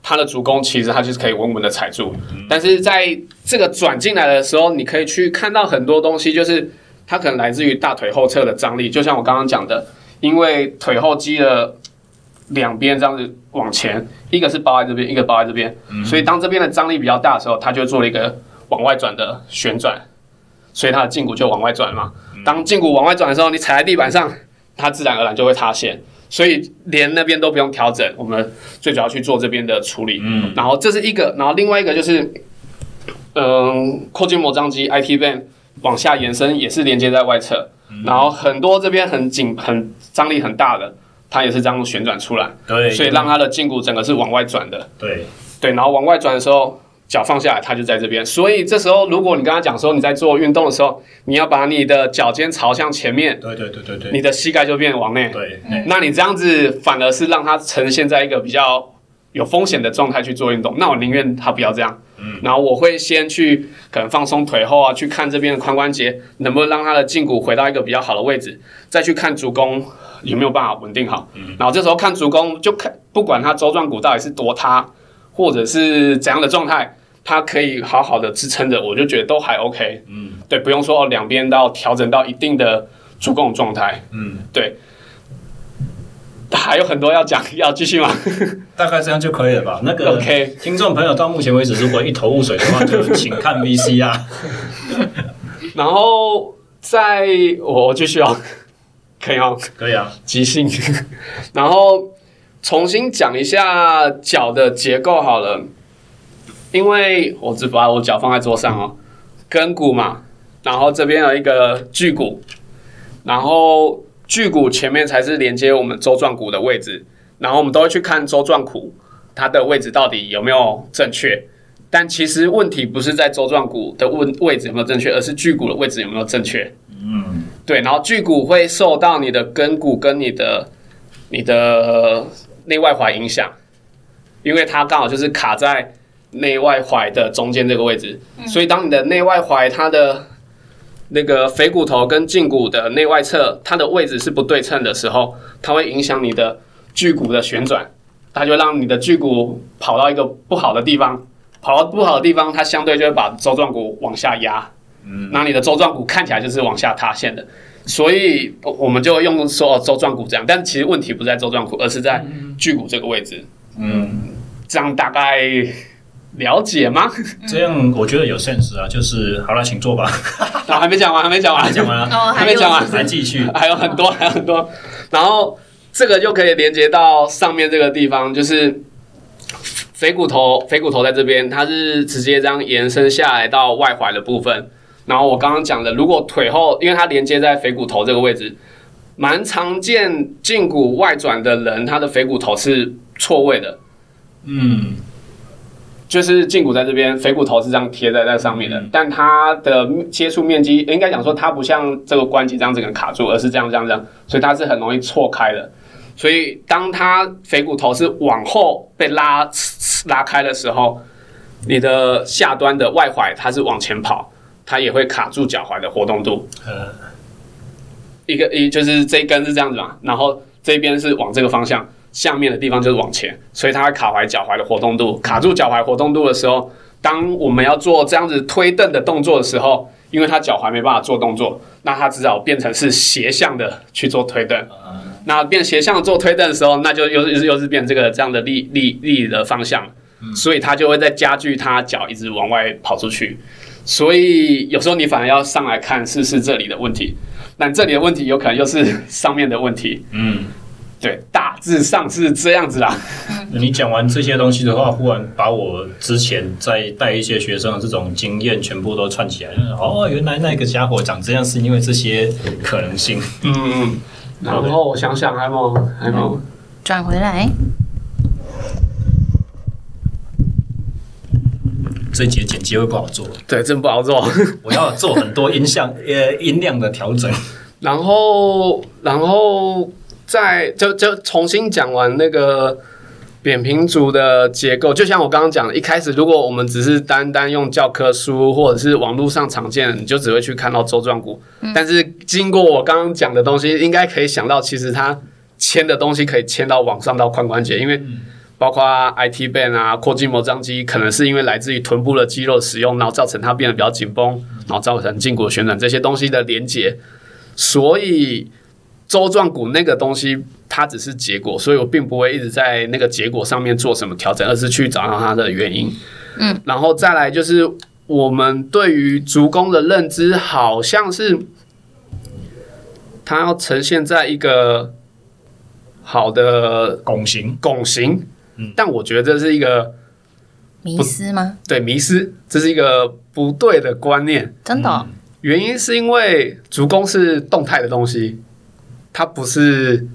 它的足弓其实它就是可以稳稳的踩住，但是在这个转进来的时候，你可以去看到很多东西，就是它可能来自于大腿后侧的张力，就像我刚刚讲的，因为腿后肌的两边这样子往前，一个是包在这边，一个包在这边，所以当这边的张力比较大的时候，它就做了一个往外转的旋转，所以它的胫骨就往外转嘛。当胫骨往外转的时候，你踩在地板上，它自然而然就会塌陷。所以连那边都不用调整，我们最主要去做这边的处理。嗯，然后这是一个，然后另外一个就是，嗯，阔筋膜张肌 IT band 往下延伸也是连接在外侧，嗯、然后很多这边很紧、很张力很大的，它也是这样旋转出来。对，所以让它的胫骨整个是往外转的。对，对，然后往外转的时候。脚放下来，它就在这边。所以这时候，如果你跟他讲说你在做运动的时候，你要把你的脚尖朝向前面，对对对对对，你的膝盖就变往内。对，那你这样子反而是让它呈现在一个比较有风险的状态去做运动。那我宁愿他不要这样。嗯，然后我会先去可能放松腿后啊，去看这边的髋关节能不能让他的胫骨回到一个比较好的位置，再去看足弓有没有办法稳定好。嗯，然后这时候看足弓就看，不管他周状骨到底是多塌。或者是怎样的状态，它可以好好的支撑着，我就觉得都还 OK。嗯，对，不用说哦，两边都要调整到一定的足弓状态。嗯，对。还有很多要讲，要继续吗？大概这样就可以了吧？那个 OK，听众朋友到目前为止如果一头雾水的话，就请看 VC 啊。然后在我继续哦，可以哦，可以啊，即兴。然后。重新讲一下脚的结构好了，因为我只把我脚放在桌上哦，跟骨嘛，然后这边有一个距骨，然后距骨前面才是连接我们舟状骨的位置，然后我们都会去看舟状骨它的位置到底有没有正确，但其实问题不是在舟状骨的位位置有没有正确，而是距骨的位置有没有正确。嗯，对，然后距骨会受到你的跟骨跟你的你的。内外踝影响，因为它刚好就是卡在内外踝的中间这个位置，嗯、所以当你的内外踝它的那个腓骨头跟胫骨的内外侧它的位置是不对称的时候，它会影响你的距骨的旋转，它就让你的距骨跑到一个不好的地方，跑到不好的地方，它相对就会把周状骨往下压，嗯，那你的周状骨看起来就是往下塌陷的。所以我们就用说周状骨这样，但其实问题不在周状骨，而是在距骨这个位置。嗯，这样大概了解吗？这样我觉得有 sense 啊，就是好了，请坐吧。啊，还没讲完，还没讲完，还讲完了，还没讲完，还继续，还有很多，还有很多。然后这个就可以连接到上面这个地方，就是腓骨头，腓骨头在这边，它是直接这样延伸下来到外踝的部分。然后我刚刚讲的，如果腿后，因为它连接在腓骨头这个位置，蛮常见胫骨外转的人，他的腓骨头是错位的。嗯，就是胫骨在这边，腓骨头是这样贴在在上面的，嗯、但它的接触面积应该讲说，它不像这个关节这样子能卡住，而是这样这样这样，所以它是很容易错开的。所以当它腓骨头是往后被拉拉开的时候，你的下端的外踝它是往前跑。它也会卡住脚踝的活动度，呃，一个一就是这一根是这样子嘛，然后这边是往这个方向，下面的地方就是往前，所以它会卡踝脚踝的活动度，卡住脚踝活动度的时候，当我们要做这样子推蹬的动作的时候，因为它脚踝没办法做动作，那它只好变成是斜向的去做推蹬，那变斜向做推蹬的时候，那就又是又是变这个这样的力力力的方向，所以它就会在加剧它脚一直往外跑出去。所以有时候你反而要上来看是是这里的问题，但这里的问题有可能又是上面的问题。嗯，对，大致上是这样子啦。你讲完这些东西的话，忽然把我之前在带一些学生的这种经验全部都串起来了。哦，原来那个家伙长这样是因为这些可能性。嗯嗯。然后我想想还有没有，还有没有，转回来。这节剪辑会不好做。对，真不好做。我要做很多音像呃音量的调整，然后然后再就就重新讲完那个。扁平足的结构，就像我刚刚讲的，一开始如果我们只是单单用教科书或者是网络上常见的，你就只会去看到周状骨。嗯、但是经过我刚刚讲的东西，应该可以想到，其实它牵的东西可以牵到往上到髋关节，因为包括 IT band 啊、阔筋膜张肌，可能是因为来自于臀部的肌肉使用，然后造成它变得比较紧绷，然后造成胫骨的旋转这些东西的连接，所以。舟状骨那个东西，它只是结果，所以我并不会一直在那个结果上面做什么调整，而是去找到它的原因。嗯，然后再来就是我们对于足弓的认知，好像是它要呈现在一个好的拱形，拱形。嗯，但我觉得这是一个迷失吗？对，迷失，这是一个不对的观念。真的哦？原因是因为足弓是动态的东西。它不是，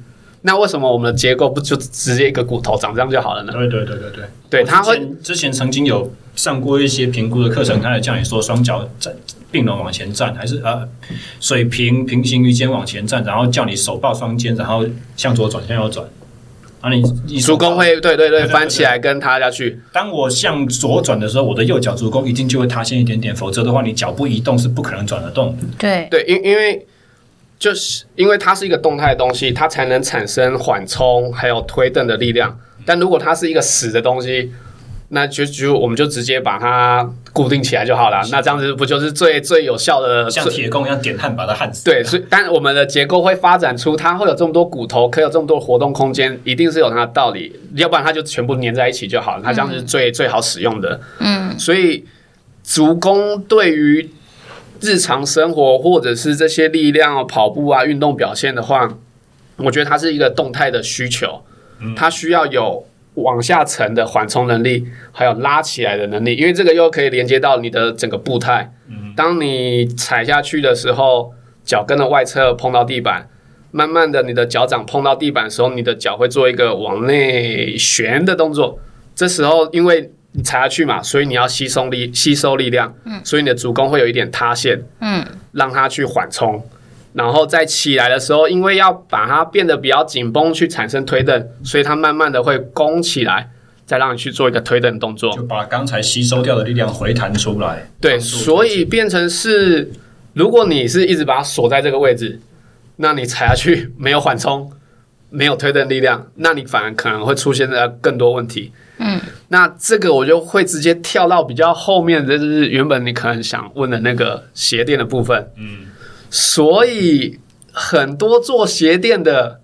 那为什么我们的结构不就直接一个骨头长这样就好了呢？对对对对对，对，他会之前曾经有上过一些评估的课程，他也叫你说双脚站并拢往前站，还是呃水平平行于肩往前站，然后叫你手抱双肩，然后向左转向右转，啊你你足弓会对对对翻起来跟塌下去。当我向左转的时候，我的右脚足弓一定就会塌陷一点点，否则的话你脚步移动是不可能转得动的。对对，因因为。就是因为它是一个动态的东西，它才能产生缓冲还有推蹬的力量。但如果它是一个死的东西，那就就我们就直接把它固定起来就好了。那这样子不就是最最有效的？像铁工一样点焊把它焊死。对，所以但我们的结构会发展出它会有这么多骨头，可以有这么多活动空间，一定是有它的道理。要不然它就全部粘在一起就好了。它这样子是最、嗯、最好使用的。嗯，所以足弓对于。日常生活或者是这些力量跑步啊、运动表现的话，我觉得它是一个动态的需求，它需要有往下沉的缓冲能力，还有拉起来的能力，因为这个又可以连接到你的整个步态。当你踩下去的时候，脚跟的外侧碰到地板，慢慢的你的脚掌碰到地板的时候，你的脚会做一个往内旋的动作，这时候因为。你踩下去嘛，所以你要吸收力，吸收力量，嗯，所以你的足弓会有一点塌陷，嗯，让它去缓冲，然后再起来的时候，因为要把它变得比较紧绷，去产生推蹬，所以它慢慢的会弓起来，再让你去做一个推蹬动作，就把刚才吸收掉的力量回弹出来。对，所以变成是，如果你是一直把它锁在这个位置，那你踩下去没有缓冲，没有推蹬力量，那你反而可能会出现的更多问题。嗯，那这个我就会直接跳到比较后面，就是原本你可能想问的那个鞋垫的部分。嗯，所以很多做鞋垫的，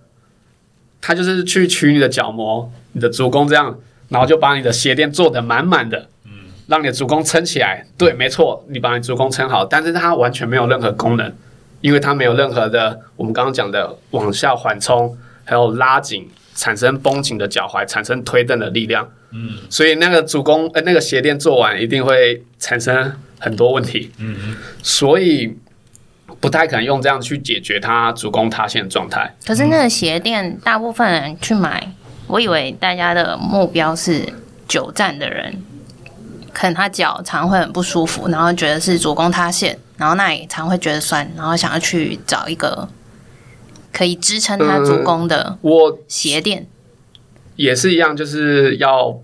他就是去取你的角膜、你的足弓这样，然后就把你的鞋垫做得满满的，嗯，让你的足弓撑起来。对，没错，你把你足弓撑好，但是它完全没有任何功能，因为它没有任何的我们刚刚讲的往下缓冲，还有拉紧。产生绷紧的脚踝，产生推蹬的力量。嗯，所以那个足弓，呃，那个鞋垫做完一定会产生很多问题。嗯嗯，所以不太可能用这样去解决它足弓塌陷的状态。可是那个鞋垫，大部分人去买，我以为大家的目标是久站的人，可能他脚常会很不舒服，然后觉得是足弓塌陷，然后那里常会觉得酸，然后想要去找一个。可以支撑它足弓的，我鞋垫也是一样，就是要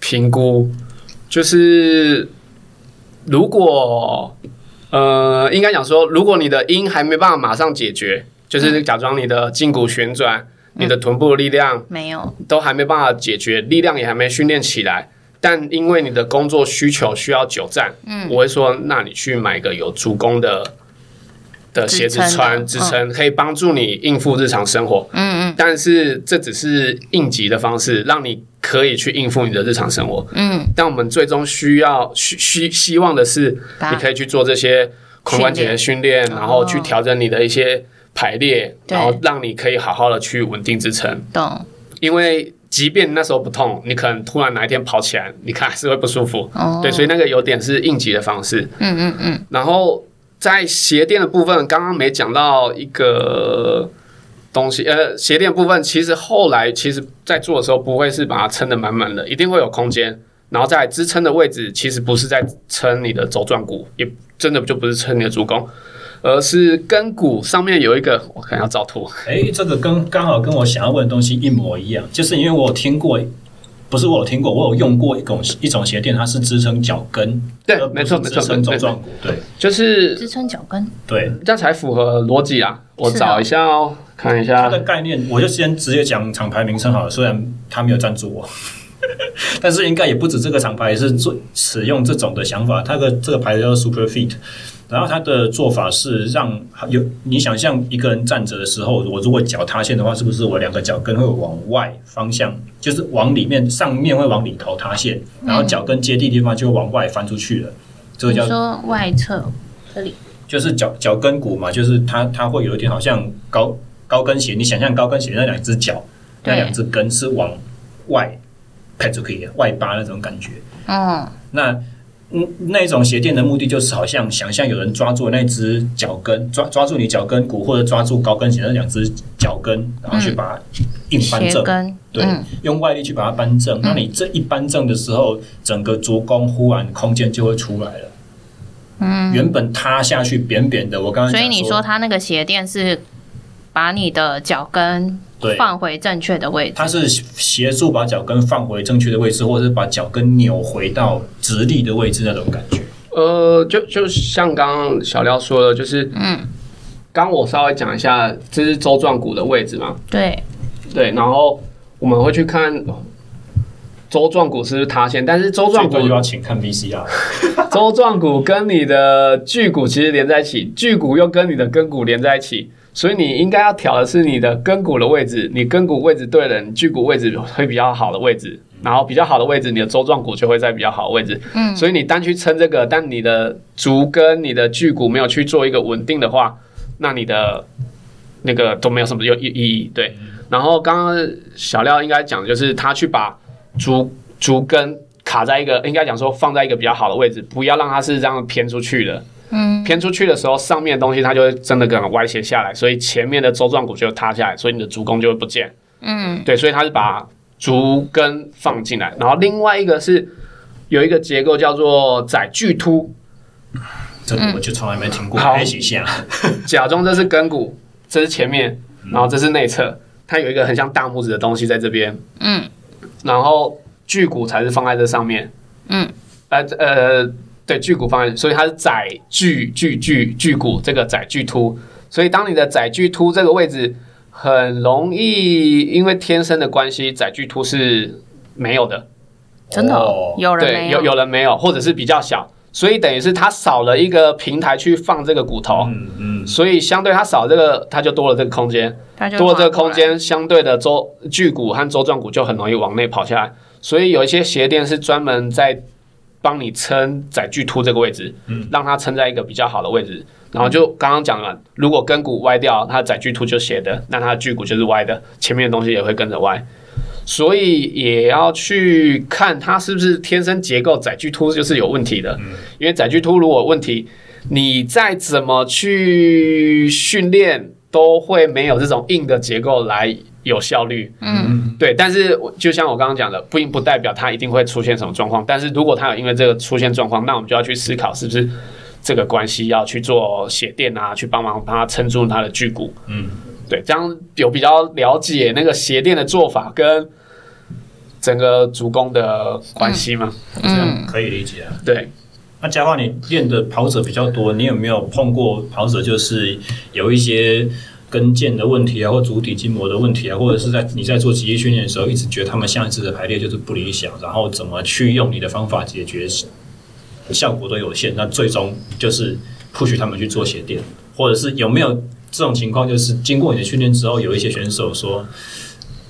评估。就是如果呃，应该讲说，如果你的音还没办法马上解决，就是假装你的胫骨旋转、嗯、你的臀部的力量没有，都还没办法解决，力量也还没训练起来，但因为你的工作需求需要久站，嗯，我会说，那你去买个有足弓的。的鞋子穿支撑可以帮助你应付日常生活，嗯嗯，但是这只是应急的方式，让你可以去应付你的日常生活，嗯。但我们最终需要需需希望的是，你可以去做这些髋关节的训练，然后去调整你的一些排列，然后让你可以好好的去稳定支撑。懂。因为即便那时候不痛，你可能突然哪一天跑起来，你看还是会不舒服。哦。对，所以那个有点是应急的方式。嗯嗯嗯。然后。在鞋垫的部分，刚刚没讲到一个东西，呃，鞋垫部分其实后来其实在做的时候不会是把它撑得满满的，一定会有空间，然后在支撑的位置，其实不是在撑你的轴状骨，也真的就不是撑你的足弓，而是跟骨上面有一个，我看要照图。哎，这个跟刚好跟我想要问的东西一模一样，就是因为我听过。不是我有听过，我有用过一种一种鞋垫，它是支撑脚跟，对，没错没错，支撑轴状骨，对，就是支撑脚跟，对，这样才符合逻辑啊。我找一下哦，看一下它的概念，我就先直接讲厂牌名称好了。虽然他没有赞助我，但是应该也不止这个厂牌是做使用这种的想法。它的这个牌子叫做 Super Fit。然后他的做法是让有你想象一个人站着的时候，我如果脚塌陷的话，是不是我两个脚跟会往外方向，就是往里面上面会往里头塌陷，然后脚跟接地地方就往外翻出去了。这个叫说外侧这里，就是脚脚跟骨嘛，就是它它会有一点好像高高跟鞋，你想象高跟鞋那两只脚，那两只跟是往外拍出去的外八那种感觉。嗯，那。嗯，那一种鞋垫的目的就是好像想象有人抓住那只脚跟，抓抓住你脚跟骨，或者抓住高跟鞋那两只脚跟，然后去把它硬扳正。嗯、对，嗯、用外力去把它扳正。那、嗯、你这一扳正的时候，整个足弓忽然空间就会出来了。嗯，原本塌下去扁扁的，我刚刚所以你说它那个鞋垫是把你的脚跟。放回正确的位置，它是协助把脚跟放回正确的位置，或者是把脚跟扭回到直立的位置那种感觉。呃，就就像刚刚小廖说的，就是嗯，刚我稍微讲一下，这是周状骨的位置嘛？对对，然后我们会去看周状骨是不是塌陷，但是舟状骨就要请看 VCR。周状骨跟你的距骨其实连在一起，距骨又跟你的跟骨连在一起。所以你应该要调的是你的跟骨的位置，你跟骨位置对了，你距骨位置会比较好的位置，然后比较好的位置，你的周状骨就会在比较好的位置。嗯，所以你单去撑这个，但你的足跟你的距骨没有去做一个稳定的话，那你的那个都没有什么有意意义。对，然后刚刚小廖应该讲的就是他去把足足跟卡在一个，应该讲说放在一个比较好的位置，不要让它是这样偏出去的。嗯，偏出去的时候，上面的东西它就会真的可能歪斜下来，所以前面的周状骨就塌下来，所以你的足弓就会不见。嗯，对，所以它是把足跟放进来，然后另外一个是有一个结构叫做载距突，这个我就从来没听过。好，假装这是跟骨，这是前面，然后这是内侧，它有一个很像大拇指的东西在这边。嗯，然后距骨才是放在这上面。嗯，呃呃。对，巨骨方向，所以它是载巨巨巨巨骨这个载巨突，所以当你的载巨突这个位置很容易，因为天生的关系，载巨突是没有的，真的、哦、有人没有，有有人没有，或者是比较小，所以等于是它少了一个平台去放这个骨头，嗯嗯，所以相对它少这个，它就多了这个空间，多了这个空间，相对的周距骨和周状骨就很容易往内跑下来，所以有一些鞋垫是专门在。帮你撑载距突这个位置，嗯，让它撑在一个比较好的位置，然后就刚刚讲了，如果跟骨歪掉，它载距突就斜的，那它的距骨就是歪的，前面的东西也会跟着歪，所以也要去看它是不是天生结构载距突就是有问题的，嗯，因为载距突如果问题，你再怎么去训练都会没有这种硬的结构来。有效率，嗯，对，但是就像我刚刚讲的，不不代表它一定会出现什么状况。但是如果它有因为这个出现状况，那我们就要去思考是不是这个关系，要去做鞋垫啊，去帮忙帮它撑住它的巨骨，嗯，对，这样有比较了解那个鞋垫的做法跟整个足弓的关系吗？嗯，这样可以理解啊。对，那佳樺，你练的跑者比较多，你有没有碰过跑者就是有一些？跟腱的问题啊，或足底筋膜的问题啊，或者是在你在做肌力训练的时候，一直觉得他们下一次的排列就是不理想，然后怎么去用你的方法解决，效果都有限。那最终就是 push 他们去做鞋垫，或者是有没有这种情况？就是经过你的训练之后，有一些选手说，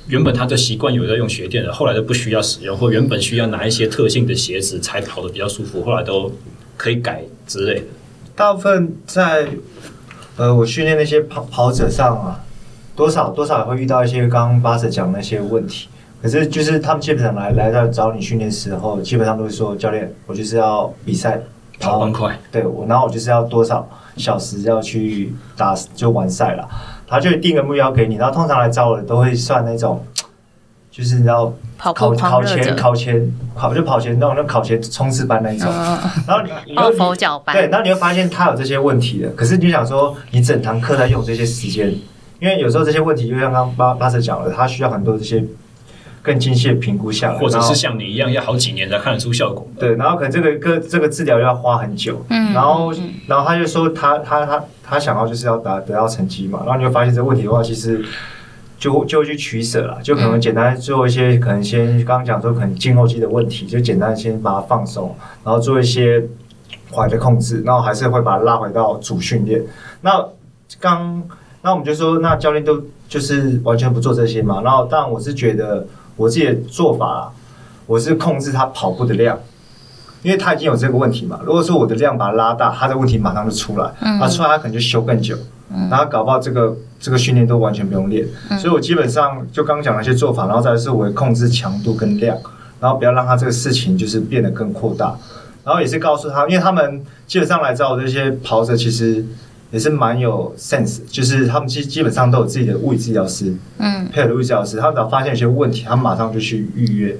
原本他的习惯有在用鞋垫的，后来都不需要使用，或原本需要拿一些特性的鞋子才跑得比较舒服，后来都可以改之类的。大部分在。呃，我训练那些跑跑者上啊，多少多少也会遇到一些刚刚巴 Sir 讲那些问题。可是就是他们基本上来来到找你训练的时候，基本上都会说，教练，我就是要比赛跑很快。对，我然后我就是要多少小时要去打就完赛了。他就定个目标给你，然后通常来找我的都会算那种。就是你知道跑考考前考前跑就跑前那种那考前冲刺班那一种，嗯然后你 你抱又佛脚班。对，然后你会发现他有这些问题的，可是你想说，你整堂课在用这些时间，因为有时候这些问题就像刚刚巴巴斯讲了，他需要很多这些更精细的评估下来，或者是像你一样要好几年才看得出效果。对，然后可能这个个这个治疗要花很久，嗯然后然后他就说他他他他想要就是要达得到成绩嘛，然后你会发现这个问题的话，其实就就会去取舍了，就可能简单做一些，可能先刚刚讲说可能胫后肌的问题，就简单先把它放松，然后做一些怀的控制，然后还是会把它拉回到主训练。那刚那我们就说，那教练都就是完全不做这些嘛，然后当然我是觉得我自己的做法啦，我是控制他跑步的量。因为他已经有这个问题嘛，如果说我的量把它拉大，他的问题马上就出来，啊，出来他可能就休更久，然后搞不好这个这个训练都完全不用练，所以我基本上就刚讲那些做法，然后再来是我会控制强度跟量，然后不要让他这个事情就是变得更扩大，然后也是告诉他，因为他们基本上来找我这些跑者其实也是蛮有 sense，就是他们基基本上都有自己的物理治疗师，嗯，配合的物理治疗师，他们只要发现一些问题，他们马上就去预约，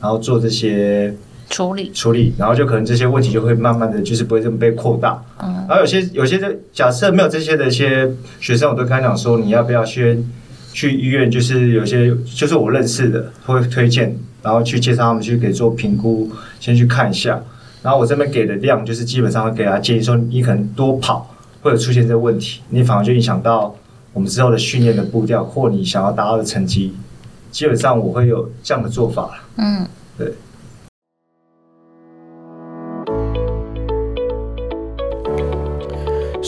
然后做这些。处理处理，然后就可能这些问题就会慢慢的就是不会这么被扩大。嗯，然后有些有些的假设没有这些的一些学生，我都跟他讲说，你要不要先去医院？就是有些就是我认识的会推荐，然后去介绍他们去给做评估，先去看一下。然后我这边给的量就是基本上会给他建议说，你可能多跑会有出现这个问题，你反而就影响到我们之后的训练的步调或你想要达到的成绩。基本上我会有这样的做法。嗯，对。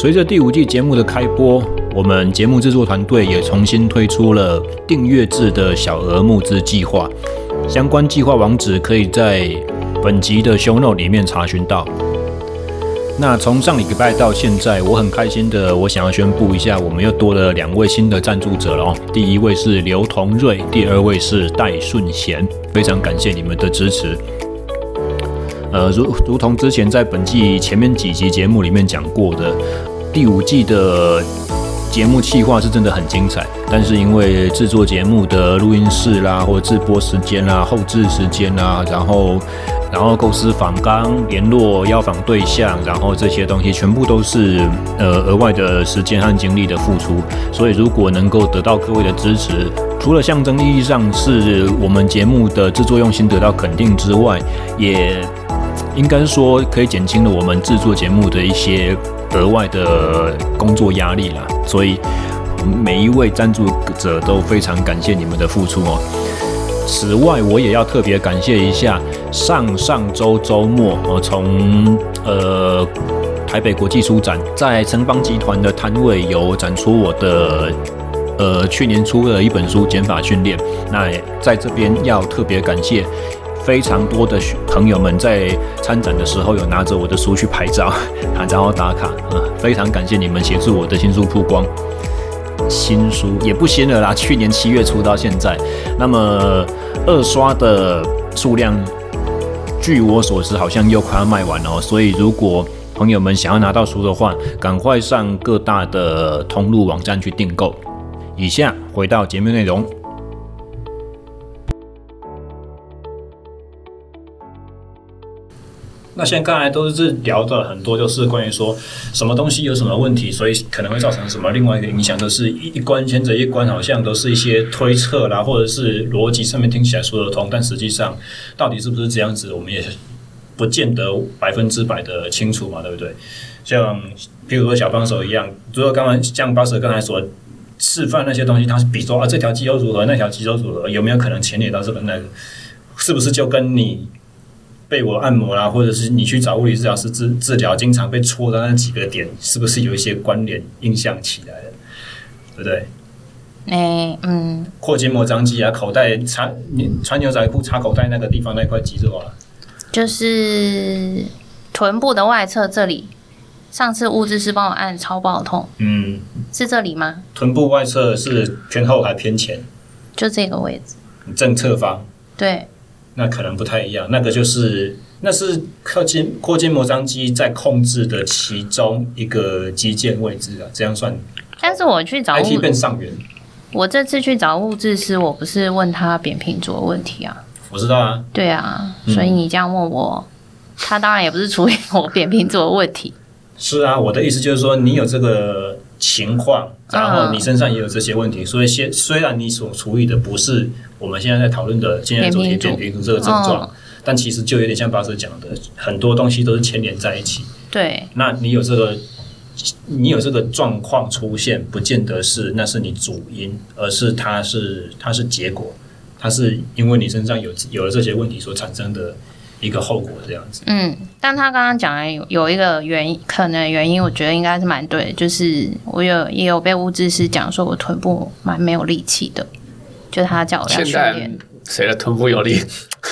随着第五季节目的开播，我们节目制作团队也重新推出了订阅制的小额募资计划。相关计划网址可以在本集的 show note 里面查询到。那从上礼拜到现在，我很开心的，我想要宣布一下，我们又多了两位新的赞助者了哦。第一位是刘同瑞，第二位是戴顺贤，非常感谢你们的支持。呃，如如同之前在本季前面几集节目里面讲过的，第五季的节目企划是真的很精彩，但是因为制作节目的录音室啦，或者制播时间啦、后制时间啦，然后然后构思访纲、联络邀访对象，然后这些东西全部都是呃额外的时间和精力的付出，所以如果能够得到各位的支持，除了象征意义上是我们节目的制作用心得到肯定之外，也应该说可以减轻了我们制作节目的一些额外的工作压力啦，所以每一位赞助者都非常感谢你们的付出哦。此外，我也要特别感谢一下上上周周末，我从呃台北国际书展在城邦集团的摊位有展出我的呃去年出的一本书《减法训练》，那在这边要特别感谢。非常多的朋友们在参展的时候有拿着我的书去拍照，然后打卡，啊，非常感谢你们协助我的新书曝光。新书也不新了啦，去年七月出到现在，那么二刷的数量，据我所知好像又快要卖完了，所以如果朋友们想要拿到书的话，赶快上各大的通路网站去订购。以下回到节目内容。那现在刚才都是聊的很多，就是关于说什么东西有什么问题，所以可能会造成什么另外一个影响，都是一关牵着一关，好像都是一些推测啦，或者是逻辑上面听起来说得通，但实际上到底是不是这样子，我们也不见得百分之百的清楚嘛，对不对？像譬如说小帮手一样，如果刚刚像巴斯刚才所示范那些东西，他是比如说啊这条肌肉如何，那条肌肉如何，有没有可能牵连到这个那个？是不是就跟你？被我按摩啦，或者是你去找物理治疗师治治疗，经常被戳的那几个点，是不是有一些关联印象起来了？对不对？哎、欸，嗯，阔筋膜张肌啊，口袋插你穿牛仔裤插口袋那个地方那块肌肉啊，就是臀部的外侧这里。上次物质师帮我按超爆痛，嗯，是这里吗？臀部外侧是偏后还偏前？就这个位置，正侧方。对。那可能不太一样，那个就是那是阔筋扩筋膜张肌在控制的其中一个肌腱位置啊，这样算。但是我去找 IT 变上缘，我这次去找物质师，我不是问他扁平足的问题啊。我知道啊。对啊，所以你这样问我，嗯、他当然也不是处理我扁平足的问题。是啊，我的意思就是说，你有这个情况，然后你身上也有这些问题，嗯、所以现虽然你所处理的不是我们现在在讨论的现在主题扁平足这个症状，嗯、但其实就有点像巴斯讲的，很多东西都是牵连在一起。对，那你有这个，你有这个状况出现，不见得是那是你主因，而是它是它是结果，它是因为你身上有有了这些问题所产生的一个后果这样子。嗯，但他刚刚讲的有有一个原因，可能原因，我觉得应该是蛮对的，就是我有也有被物质师讲说我臀部蛮没有力气的，就他叫我要训练。谁的臀部有力？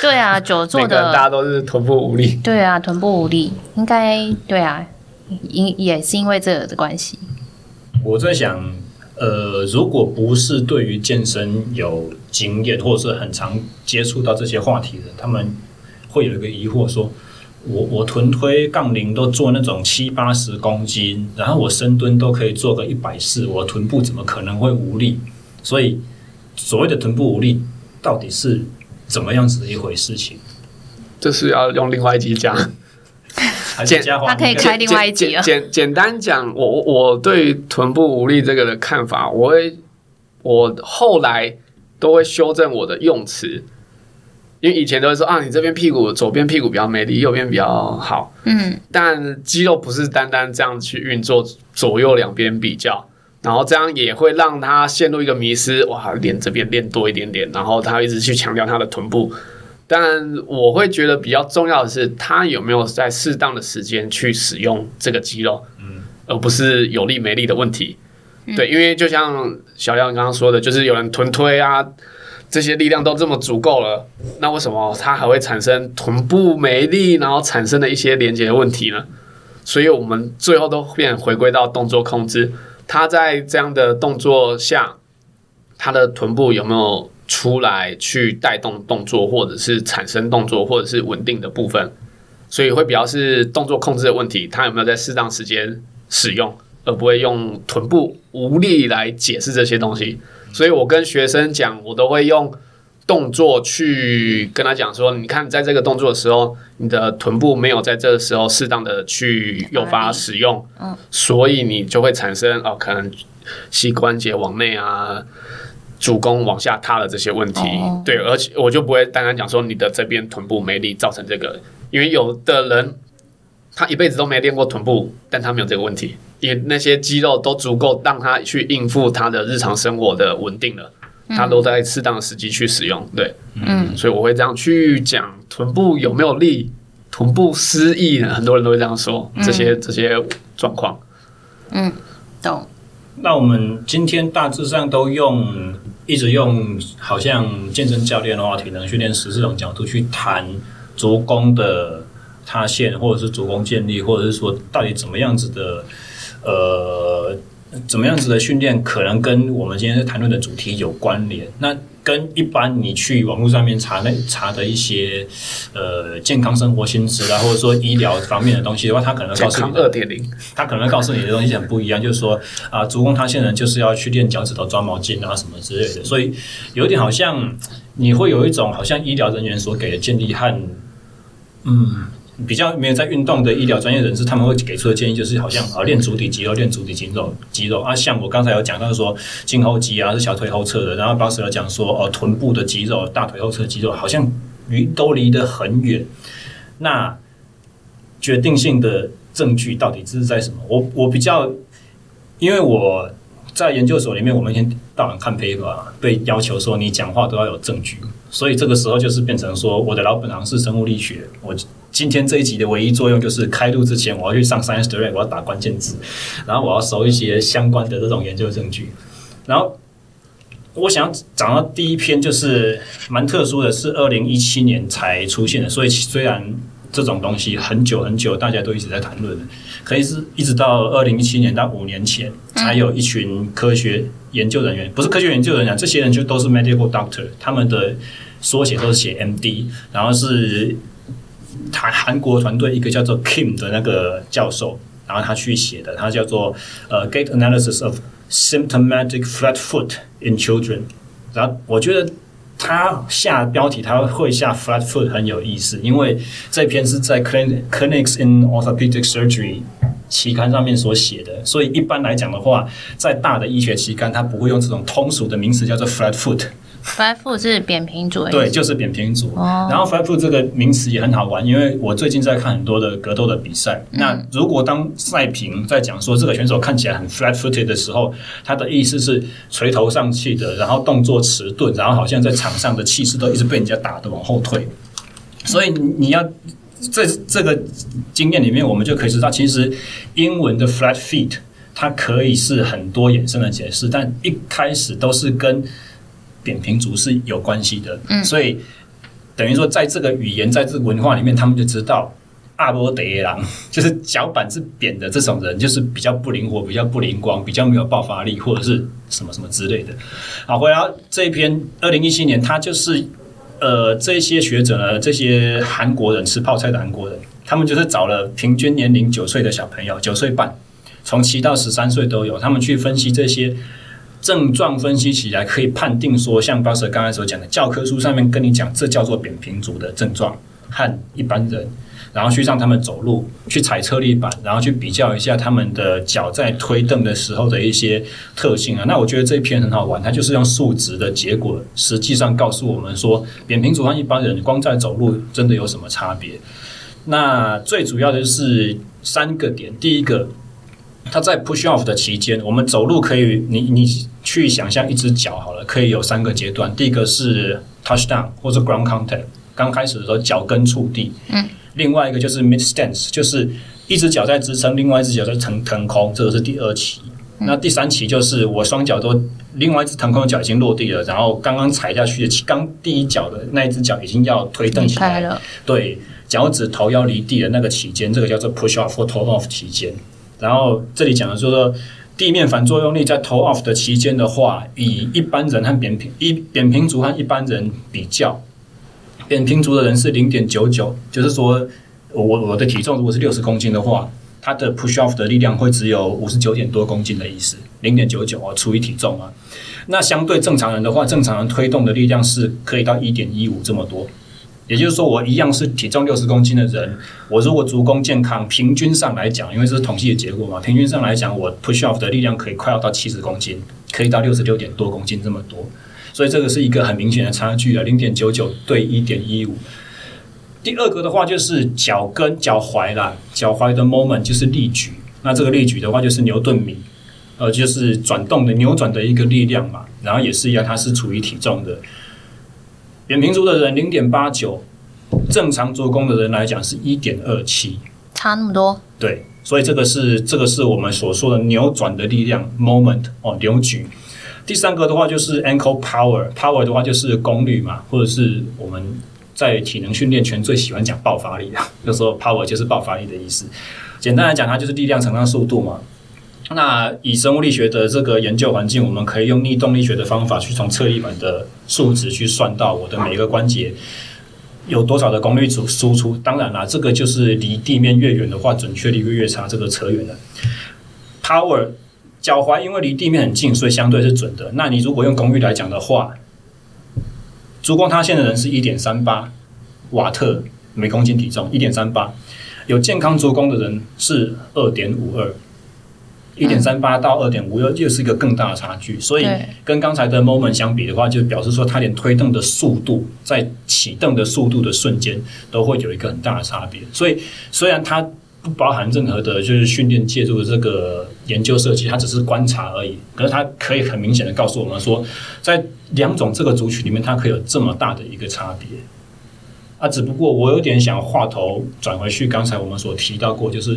对啊，久坐的大家都是臀部无力。对啊，臀部无力，应该对啊，因也是因为这个的关系。我在想，呃，如果不是对于健身有经验，或者是很常接触到这些话题的，他们会有一个疑惑说：说我我臀推杠铃都做那种七八十公斤，然后我深蹲都可以做个一百四，我臀部怎么可能会无力？所以所谓的臀部无力。到底是怎么样子的一回事情？这是要用另外一集讲，简他可以开另外一集。简简单讲，我我对臀部无力这个的看法，我会我后来都会修正我的用词，因为以前都会说啊，你这边屁股左边屁股比较没力，右边比较好。嗯，但肌肉不是单单这样去运作，左右两边比较。然后这样也会让他陷入一个迷失，哇，脸这边练多一点点，然后他一直去强调他的臀部。但我会觉得比较重要的是，他有没有在适当的时间去使用这个肌肉，嗯，而不是有力没力的问题。嗯、对，因为就像小亮刚刚说的，就是有人臀推啊，这些力量都这么足够了，那为什么它还会产生臀部没力，然后产生的一些连接的问题呢？所以我们最后都变回归到动作控制。它在这样的动作下，它的臀部有没有出来去带动动作，或者是产生动作，或者是稳定的部分？所以会比较是动作控制的问题。它有没有在适当时间使用，而不会用臀部无力来解释这些东西？所以我跟学生讲，我都会用。动作去跟他讲说，你看，在这个动作的时候，你的臀部没有在这个时候适当的去诱发使用，嗯，所以你就会产生哦，可能膝关节往内啊，主攻往下塌的这些问题。哦、对，而且我就不会单单讲说你的这边臀部没力造成这个，因为有的人他一辈子都没练过臀部，但他没有这个问题，因为那些肌肉都足够让他去应付他的日常生活的稳定了。他都在适当的时机去使用，对，嗯，所以我会这样去讲臀部有没有力，臀部失忆呢？很多人都会这样说，这些、嗯、这些状况，嗯，懂。那我们今天大致上都用一直用好像健身教练的话，体能训练师这种角度去谈足弓的塌陷，或者是足弓建立，或者是说到底怎么样子的，呃。怎么样子的训练可能跟我们今天在谈论的主题有关联？那跟一般你去网络上面查那查的一些呃健康生活新知啊，或者说医疗方面的东西的话，他可能告诉你二点零，他可能告诉你的东西很不一样，就是说啊，足弓塌陷人就是要去练脚趾头抓毛巾啊什么之类的，所以有点好像你会有一种好像医疗人员所给的建议和嗯。比较没有在运动的医疗专业人士，他们会给出的建议就是，好像啊练足底肌肉，练足底肌肉肌肉啊。像我刚才有讲到说，胫后肌啊是小腿后侧的，然后当时有讲说，哦臀部的肌肉、大腿后侧肌肉好像离都离得很远。那决定性的证据到底是在什么？我我比较，因为我在研究所里面，我们一天到晚看 paper，被要求说你讲话都要有证据，所以这个时候就是变成说，我的老本行是生物力学，我。今天这一集的唯一作用就是开录之前，我要去上 Science Direct，我要打关键字，然后我要搜一些相关的这种研究证据。然后我想讲到第一篇就是蛮特殊的，是二零一七年才出现的。所以虽然这种东西很久很久大家都一直在谈论，可以是一直到二零一七年到五年前，还有一群科学研究人员，不是科学研究人员，这些人就都是 medical doctor，他们的缩写都是写 MD，然后是。韩韩国团队一个叫做 Kim 的那个教授，然后他去写的，他叫做呃 Gate Analysis of Symptomatic Flat Foot in Children。然后我觉得他下标题他会下 Flat Foot 很有意思，因为这篇是在 Clinics in Orthopedic Surgery 期刊上面所写的，所以一般来讲的话，在大的医学期刊，它不会用这种通俗的名词叫做 Flat Foot。flat foot 是扁平足，对，就是扁平足。哦、然后 flat foot 这个名词也很好玩，因为我最近在看很多的格斗的比赛。嗯、那如果当赛评在讲说这个选手看起来很 flat footed 的时候，他的意思是垂头丧气的，然后动作迟钝，然后好像在场上的气势都一直被人家打得往后退。所以你要在这个经验里面，我们就可以知道，其实英文的 flat feet 它可以是很多衍生的解释，但一开始都是跟扁平足是有关系的，嗯，所以等于说，在这个语言，在这个文化里面，他们就知道阿波德郎 就是脚板是扁的这种人，就是比较不灵活，比较不灵光，比较没有爆发力，或者是什么什么之类的。好，回到这一篇，二零一七年，他就是呃，这些学者呢，这些韩国人吃泡菜的韩国人，他们就是找了平均年龄九岁的小朋友，九岁半，从七到十三岁都有，他们去分析这些。症状分析起来可以判定说，像 Boss 刚才所讲的，教科书上面跟你讲，这叫做扁平足的症状和一般人，然后去让他们走路，去踩车力板，然后去比较一下他们的脚在推蹬的时候的一些特性啊。那我觉得这一篇很好玩，它就是用数值的结果，实际上告诉我们说，扁平足和一般人光在走路真的有什么差别？那最主要的是三个点，第一个。他在 push off 的期间，我们走路可以，你你去想象一只脚好了，可以有三个阶段。第一个是 touchdown 或者 ground contact，刚开始的时候脚跟触地。嗯。另外一个就是 mid stance，就是一只脚在支撑，另外一只脚在腾腾空，这个是第二期。嗯。那第三期就是我双脚都，另外一只腾空的脚已经落地了，然后刚刚踩下去的刚第一脚的那一只脚已经要推蹬起来了。对，脚趾头要离地的那个期间，这个叫做 push off 或 toe off 期间。然后这里讲的就是说，地面反作用力在 toe off 的期间的话，以一般人和扁平一扁平足和一般人比较，扁平足的人是零点九九，就是说我我的体重如果是六十公斤的话，它的 push off 的力量会只有五十九点多公斤的意思，零点九九啊除以体重啊，那相对正常人的话，正常人推动的力量是可以到一点一五这么多。也就是说，我一样是体重六十公斤的人，我如果足弓健康，平均上来讲，因为这是统计的结果嘛，平均上来讲，我 push off 的力量可以快要到七十公斤，可以到六十六点多公斤这么多，所以这个是一个很明显的差距啊，零点九九对一点一五。第二个的话就是脚跟、脚踝啦，脚踝的 moment 就是力矩，那这个力矩的话就是牛顿米，呃，就是转动的扭转的一个力量嘛，然后也是一样，它是处于体重的。扁平足的人零点八九，正常做工的人来讲是一点二七，差那么多。对，所以这个是这个是我们所说的扭转的力量 （moment） 哦，扭矩。第三个的话就是 ankle power，power 的话就是功率嘛，或者是我们在体能训练圈最喜欢讲爆发力啊，就说 power 就是爆发力的意思。简单来讲，它就是力量乘上速度嘛。那以生物力学的这个研究环境，我们可以用逆动力学的方法去从测力板的数值去算到我的每一个关节有多少的功率组输出。当然啦，这个就是离地面越远的话，准确率会越差。这个扯远了。Power 脚踝因为离地面很近，所以相对是准的。那你如果用功率来讲的话，足弓塌陷的人是一点三八瓦特每公斤体重，一点三八。有健康足弓的人是二点五二。一点三八到二点五又又是一个更大的差距，所以跟刚才的 moment 相比的话，就表示说它连推动的速度，在启动的速度的瞬间都会有一个很大的差别。所以虽然它不包含任何的就是训练介入的这个研究设计，它只是观察而已，可是它可以很明显的告诉我们说，在两种这个族群里面，它可以有这么大的一个差别。啊，只不过我有点想话头转回去，刚才我们所提到过，就是。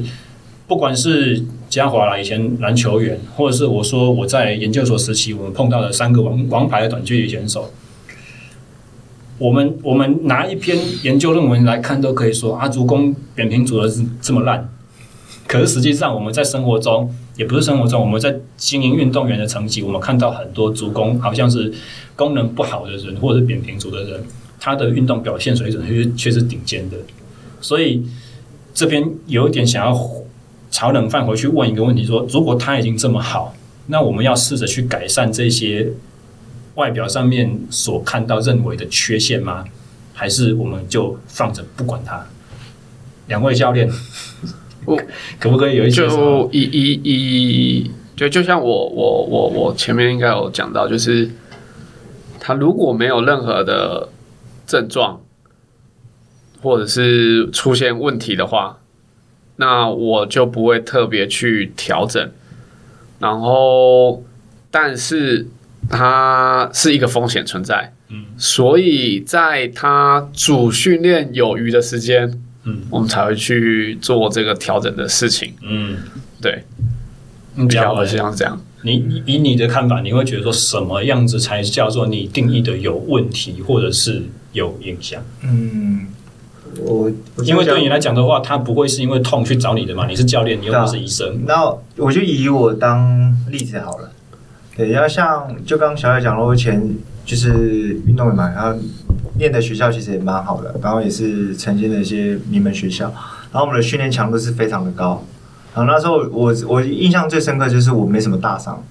不管是嘉华啦，以前篮球员，或者是我说我在研究所时期，我们碰到的三个王王牌的短距离选手，我们我们拿一篇研究论文来看，都可以说啊，足弓扁平足的是这么烂。可是实际上，我们在生活中，也不是生活中，我们在经营运动员的成绩，我们看到很多足弓好像是功能不好的人，或者是扁平足的人，他的运动表现水准却却是顶尖的。所以这边有一点想要。炒冷饭回去问一个问题说：说如果他已经这么好，那我们要试着去改善这些外表上面所看到认为的缺陷吗？还是我们就放着不管他？两位教练，我可不可以有一些就一一一就就像我我我我前面应该有讲到，就是他如果没有任何的症状，或者是出现问题的话。那我就不会特别去调整，然后，但是它是一个风险存在，嗯，所以在它主训练有余的时间，嗯，我们才会去做这个调整的事情，嗯，对，比较会像这样。你以你的看法，你会觉得说什么样子才叫做你定义的有问题，或者是有影响？嗯。我因为对你来讲的话，他不会是因为痛去找你的嘛？你是教练，你又不是医生。那我就以我当例子好了。对，要像就刚小艾讲了，我以前就是运动员嘛，然后念的学校其实也蛮好的，然后也是曾经的一些名门学校，然后我们的训练强度是非常的高。然后那时候我我印象最深刻就是我没什么大伤，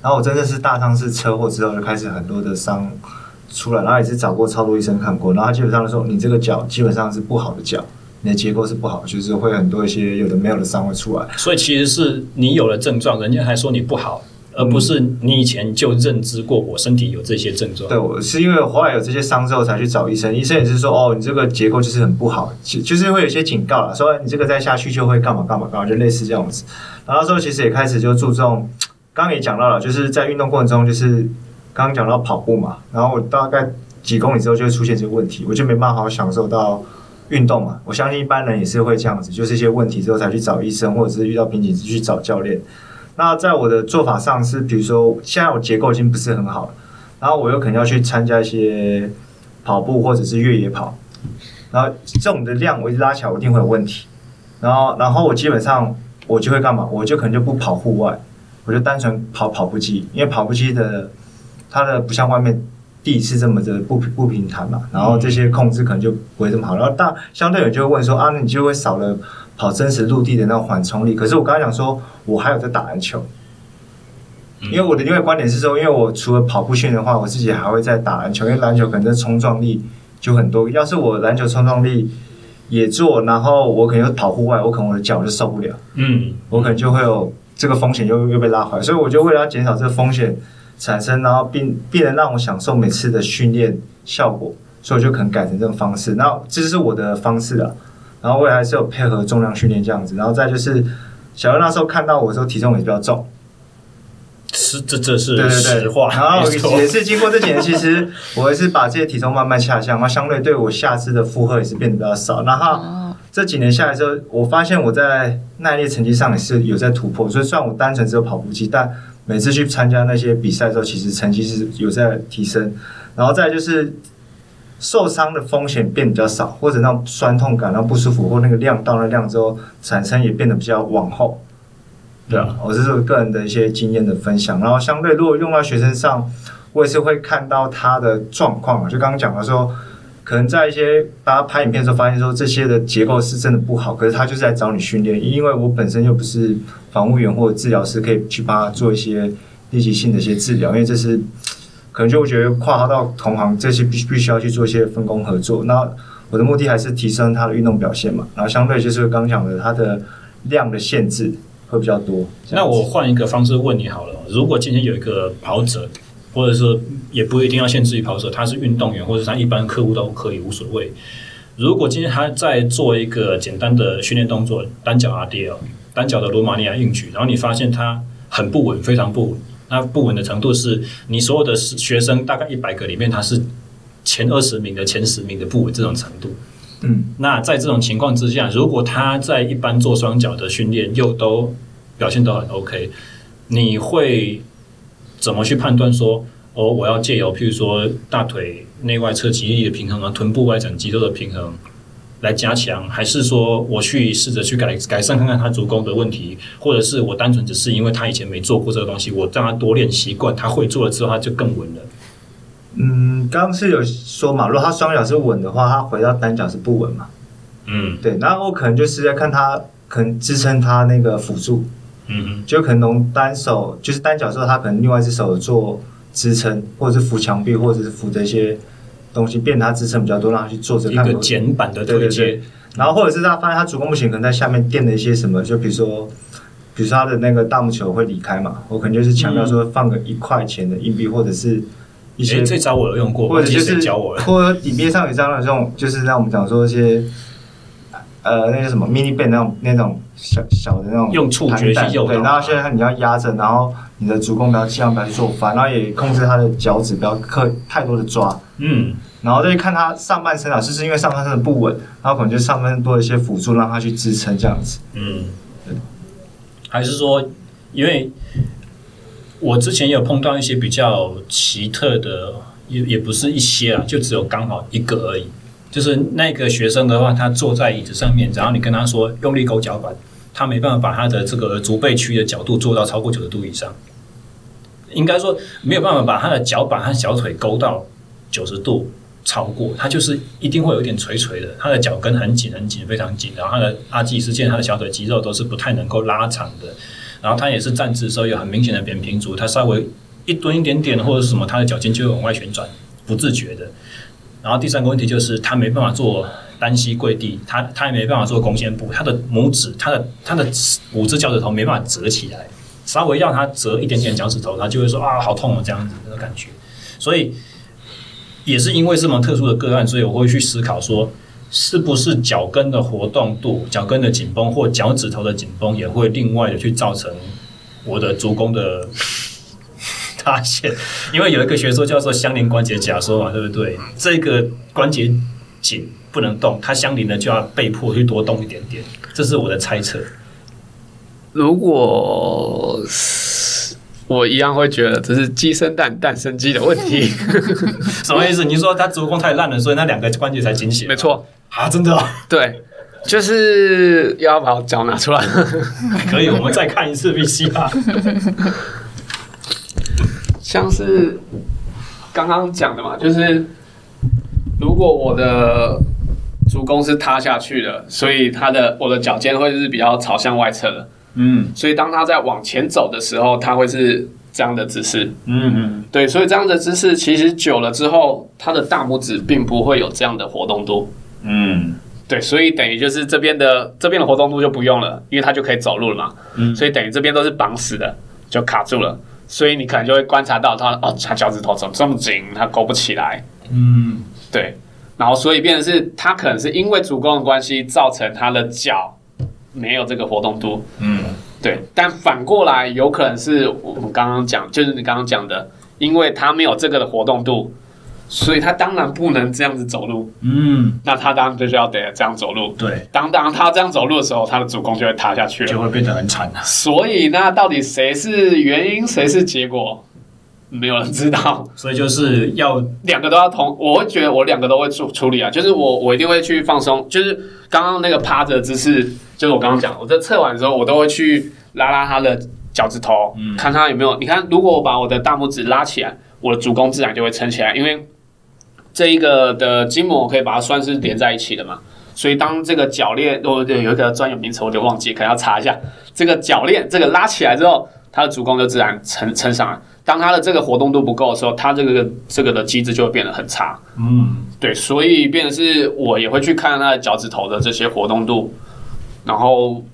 然后我真的是大伤是车祸之后就开始很多的伤。出来，然后也是找过超多医生看过，然后基本上说，你这个脚基本上是不好的脚，你的结构是不好，就是会很多一些有的没有的伤会出来。所以其实是你有了症状，人家还说你不好，而不是你以前就认知过我身体有这些症状。对，我是因为后来有这些伤之后才去找医生，医生也是说，哦，你这个结构就是很不好，就就是会有一些警告了，说你这个再下去就会干嘛干嘛干嘛，就类似这样子。然后之后其实也开始就注重，刚刚也讲到了，就是在运动过程中就是。刚刚讲到跑步嘛，然后我大概几公里之后就会出现这个问题，我就没办法好好享受到运动嘛。我相信一般人也是会这样子，就是一些问题之后才去找医生，或者是遇到瓶颈去找教练。那在我的做法上是，比如说现在我结构已经不是很好了，然后我又可能要去参加一些跑步或者是越野跑，然后这种的量我一直拉起来，我一定会有问题。然后，然后我基本上我就会干嘛？我就可能就不跑户外，我就单纯跑跑步机，因为跑步机的。它的不像外面地是这么的不不平坦嘛，然后这些控制可能就不会这么好。然后大相对有就会问说啊，那你就会少了跑真实陆地的那种缓冲力。可是我刚才讲说，我还有在打篮球，因为我的另外观点是说，因为我除了跑步训练的话，我自己还会在打篮球，因为篮球可能冲撞力就很多。要是我篮球冲撞力也做，然后我可能又跑户外，我可能我的脚就受不了，嗯，我可能就会有这个风险又又被拉回来。所以我就为了要减少这个风险。产生，然后并并能让我享受每次的训练效果，所以我就可能改成这种方式。然后这是我的方式啊。然后我也还是有配合重量训练这样子。然后再就是，小刘那时候看到我的时候体重也比较重，是这这是实话。然后也是经过这几年，其实 我也是把这些体重慢慢下降，那相对对我下肢的负荷也是变得比较少。然后这几年下来之后，我发现我在耐力成绩上也是有在突破。所以虽然我单纯只有跑步机，但每次去参加那些比赛的时候，其实成绩是有在提升，然后再就是受伤的风险变比较少，或者那种酸痛感、那不舒服或那个量到了量之后产生也变得比较往后。对啊，我这是我个人的一些经验的分享。然后相对如果用到学生上，我也是会看到他的状况，就刚刚讲的说。可能在一些大家拍影片的时候，发现说这些的结构是真的不好，可是他就是在找你训练，因为我本身又不是防护员或者治疗师，可以去帮他做一些立即性的一些治疗，因为这是可能就会觉得跨到同行，这些必必须要去做一些分工合作。那我的目的还是提升他的运动表现嘛，然后相对就是刚讲的，他的量的限制会比较多。那我换一个方式问你好了，如果今天有一个跑者。或者说也不一定要限制于跑者，他是运动员，或者他一般客户都可以无所谓。如果今天他在做一个简单的训练动作，单脚 RDL，单脚的罗马尼亚硬举，然后你发现他很不稳，非常不稳。那不稳的程度是你所有的学生大概一百个里面，他是前二十名的前十名的不稳这种程度。嗯，那在这种情况之下，如果他在一般做双脚的训练又都表现都很 OK，你会？怎么去判断说哦，我要借由譬如说大腿内外侧肌力的平衡啊，臀部外展肌肉的平衡来加强，还是说我去试着去改改善看看他足弓的问题，或者是我单纯只是因为他以前没做过这个东西，我让他多练习惯，他会做了之后他就更稳了。嗯，刚刚是有说嘛，如果他双脚是稳的话，他回到单脚是不稳嘛？嗯，对，然后我可能就是在看他。可能支撑他那个辅助，嗯嗯，就可能从单手就是单脚之后，他可能另外一只手做支撑，或者是扶墙壁，或者是扶这些东西，变他支撑比较多，让他去做这个一个简版的推荐。然后或者是他发现他足弓不行，可能在下面垫了一些什么，就比如说，比如说他的那个大木球会离开嘛，我可能就是强调说放个一块钱的硬币，或者是。一些这招我有用过，或者就是教我，或者底边上有这样的这种，就是让我们讲说一些，呃，那个什么 mini band 那种那种小小的那种用触觉去诱导，对，然后现在你要压着，然后你的足弓不要尽量不要去做翻，然后也控制他的脚趾不要刻太多的抓，嗯，然后再去看他上半身啊，就是因为上半身的不稳，然后可能就上半身多一些辅助让他去支撑这样子，嗯，还是说因为。我之前有碰到一些比较奇特的，也也不是一些啊，就只有刚好一个而已。就是那个学生的话，他坐在椅子上面，然后你跟他说用力勾脚板，他没办法把他的这个足背区的角度做到超过九十度以上。应该说没有办法把他的脚板和小腿勾到九十度超过，他就是一定会有一点垂垂的，他的脚跟很紧很紧，非常紧，然后他的阿基斯腱、他的小腿肌肉都是不太能够拉长的。然后他也是站姿的时候有很明显的扁平足，他稍微一蹲一点点或者是什么，他的脚尖就会往外旋转，不自觉的。然后第三个问题就是他没办法做单膝跪地，他他也没办法做弓箭步，他的拇指、他的他的五只脚趾头没办法折起来，稍微让他折一点点脚趾头，他就会说啊好痛啊这样子的感觉。所以也是因为这么特殊的个案，所以我会去思考说。是不是脚跟的活动度、脚跟的紧绷或脚趾头的紧绷，也会另外的去造成我的足弓的 塌陷？因为有一个学说叫做相邻关节假说嘛，对不对？这个关节紧不能动，它相邻的就要被迫去多动一点点，这是我的猜测。如果我一样会觉得这是鸡生蛋，蛋生鸡的问题。什么意思？你说他足弓太烂了，所以那两个关节才紧血？没错。啊，真的、哦？对，就是要把我脚拿出来。可以，我们再看一次 VCR。像是刚刚讲的嘛，就是如果我的足弓是塌下去的，所以他的我的脚尖会是比较朝向外侧的。嗯，所以当他在往前走的时候，他会是这样的姿势。嗯嗯，对，所以这样的姿势其实久了之后，他的大拇指并不会有这样的活动度。嗯，对，所以等于就是这边的这边的活动度就不用了，因为它就可以走路了嘛。嗯，所以等于这边都是绑死的，就卡住了。所以你可能就会观察到他哦，他脚趾头怎么这么紧，他勾不起来。嗯，对。然后所以变成是他可能是因为足弓的关系造成他的脚没有这个活动度。嗯，对。但反过来有可能是我们刚刚讲，就是你刚刚讲的，因为他没有这个的活动度。所以他当然不能这样子走路，嗯，那他当然就是要得这样走路。对，当当他这样走路的时候，他的主攻就会塌下去了，就会变得很惨啊。所以那到底谁是原因，谁是结果，没有人知道。所以就是要两个都要同，我会觉得我两个都会处处理啊，就是我我一定会去放松，就是刚刚那个趴着姿势，就是我刚刚讲，我在测完之后，我都会去拉拉他的脚趾头，嗯，看他有没有。你看，如果我把我的大拇指拉起来，我的足弓自然就会撑起来，因为。这一个的筋膜可以把它算是连在一起的嘛，所以当这个脚链，哦对，有一个专有名词我就忘记，可能要查一下。这个脚链这个拉起来之后，它的足弓就自然撑撑上来。当它的这个活动度不够的时候，它这个这个的机制就会变得很差。嗯，对，所以变的是我也会去看它的脚趾头的这些活动度，然后。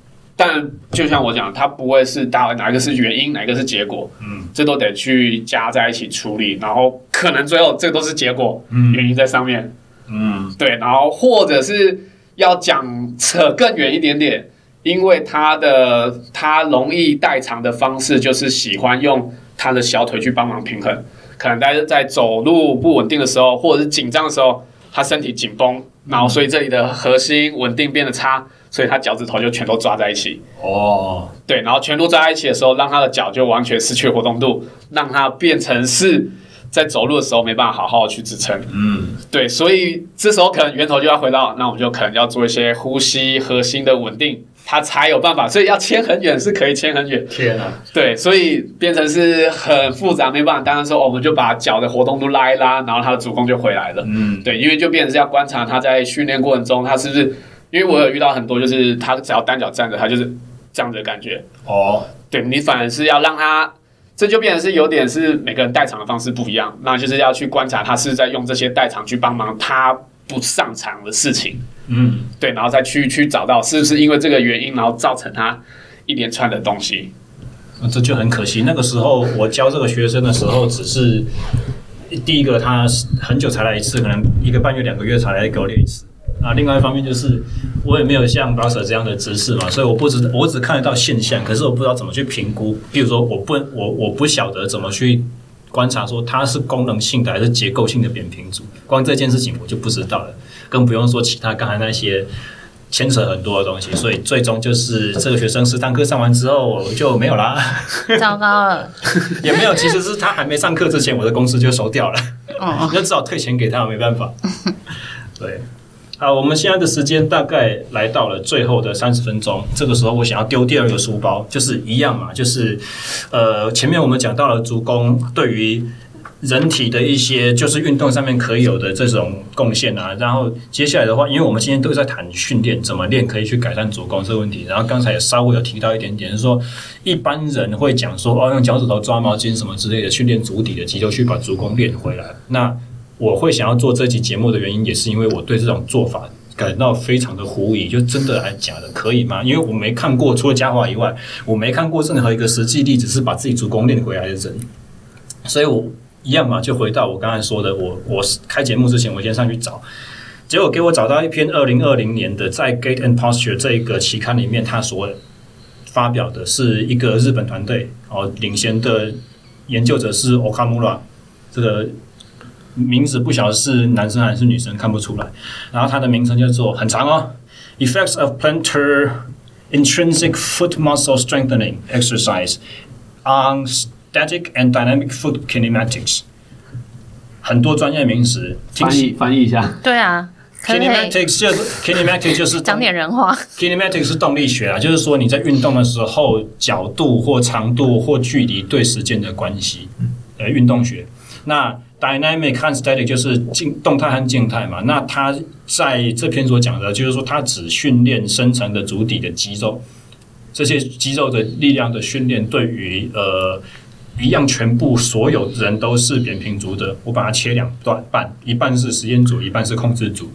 但就像我讲，它不会是大哪一个是原因，哪一个是结果，嗯，这都得去加在一起处理，然后可能最后这都是结果，嗯，原因在上面，嗯，对，然后或者是要讲扯更远一点点，因为他的他容易代偿的方式就是喜欢用他的小腿去帮忙平衡，可能在在走路不稳定的时候，或者是紧张的时候，他身体紧绷，然后所以这里的核心稳定变得差。所以他脚趾头就全都抓在一起哦，对，然后全都抓在一起的时候，让他的脚就完全失去活动度，让他变成是在走路的时候没办法好好的去支撑。嗯，对，所以这时候可能源头就要回到，那我们就可能要做一些呼吸核心的稳定，他才有办法。所以要牵很远是可以牵很远。天啊，对，所以变成是很复杂，没办法。当然说，我们就把脚的活动度拉一拉，然后他的足弓就回来了。嗯，对，因为就变成是要观察他在训练过程中，他是不是。因为我有遇到很多，就是他只要单脚站着，他就是这样子的感觉。哦，对，你反而是要让他，这就变成是有点是每个人代偿的方式不一样，那就是要去观察他是在用这些代偿去帮忙他不上场的事情。嗯，对，然后再去去找到是不是因为这个原因，然后造成他一连串的东西。这就很可惜。那个时候我教这个学生的时候，只是第一个他很久才来一次，可能一个半月、两个月才来给我练一次。啊，另外一方面就是我也没有像 Boxer 这样的知识嘛，所以我不知我只看得到现象，可是我不知道怎么去评估。比如说，我不我我不晓得怎么去观察说它是功能性的还是结构性的扁平足，光这件事情我就不知道了，更不用说其他刚才那些牵扯很多的东西。所以最终就是这个学生十堂课上完之后我就没有啦，糟糕了，也没有，其实是他还没上课之前，我的公司就收掉了，哦，就只好退钱给他，没办法，对。好，我们现在的时间大概来到了最后的三十分钟。这个时候，我想要丢第二个书包，就是一样嘛，就是呃，前面我们讲到了足弓对于人体的一些就是运动上面可以有的这种贡献啊。然后接下来的话，因为我们今天都在谈训练，怎么练可以去改善足弓这个问题。然后刚才也稍微有提到一点点，就是说一般人会讲说哦，用脚趾头抓毛巾什么之类的训练足底的肌肉，去把足弓练回来。那我会想要做这期节目的原因，也是因为我对这种做法感到非常的狐疑，就真的还假的，可以吗？因为我没看过，除了嘉华以外，我没看过任何一个实际例子是把自己足弓练回来的人。所以我一样嘛，就回到我刚才说的，我我开节目之前，我先上去找，结果给我找到一篇二零二零年的在《Gate and Posture》这一个期刊里面，他所发表的是一个日本团队哦，领衔的研究者是 Okamura 这个。名字不晓得是男生还是女生，看不出来。然后它的名称叫做很长哦，Effects of Plantar Intrinsic Foot Muscle Strengthening Exercise on Static and Dynamic Foot Kinematics。很多专业名词，翻译翻译一下。对啊，Kinematics 就是 Kinematics 就是讲点人话。Kinematics 是动力学啊，就是说你在运动的时候，角度或长度或距离对时间的关系。呃，运动学那。Dynamic 和 static 就是静动态和静态嘛，那它在这篇所讲的，就是说它只训练深层的足底的肌肉，这些肌肉的力量的训练，对于呃一样全部所有人都是扁平足的，我把它切两段半，一半是实验组，一半是控制组，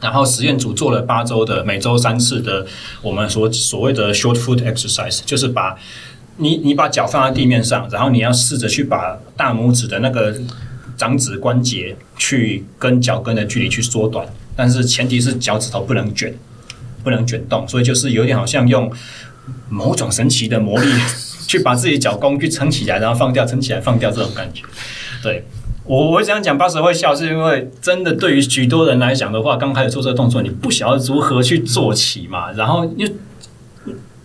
然后实验组做了八周的每周三次的我们所所谓的 short foot exercise，就是把你你把脚放在地面上，然后你要试着去把大拇指的那个。掌指关节去跟脚跟的距离去缩短，但是前提是脚趾头不能卷，不能卷动，所以就是有点好像用某种神奇的魔力去把自己脚弓去撑起来，然后放掉，撑起来放掉这种感觉。对，我我会这样讲八十会笑，是因为真的对于许多人来讲的话，刚开始做这个动作，你不晓得如何去做起嘛，然后又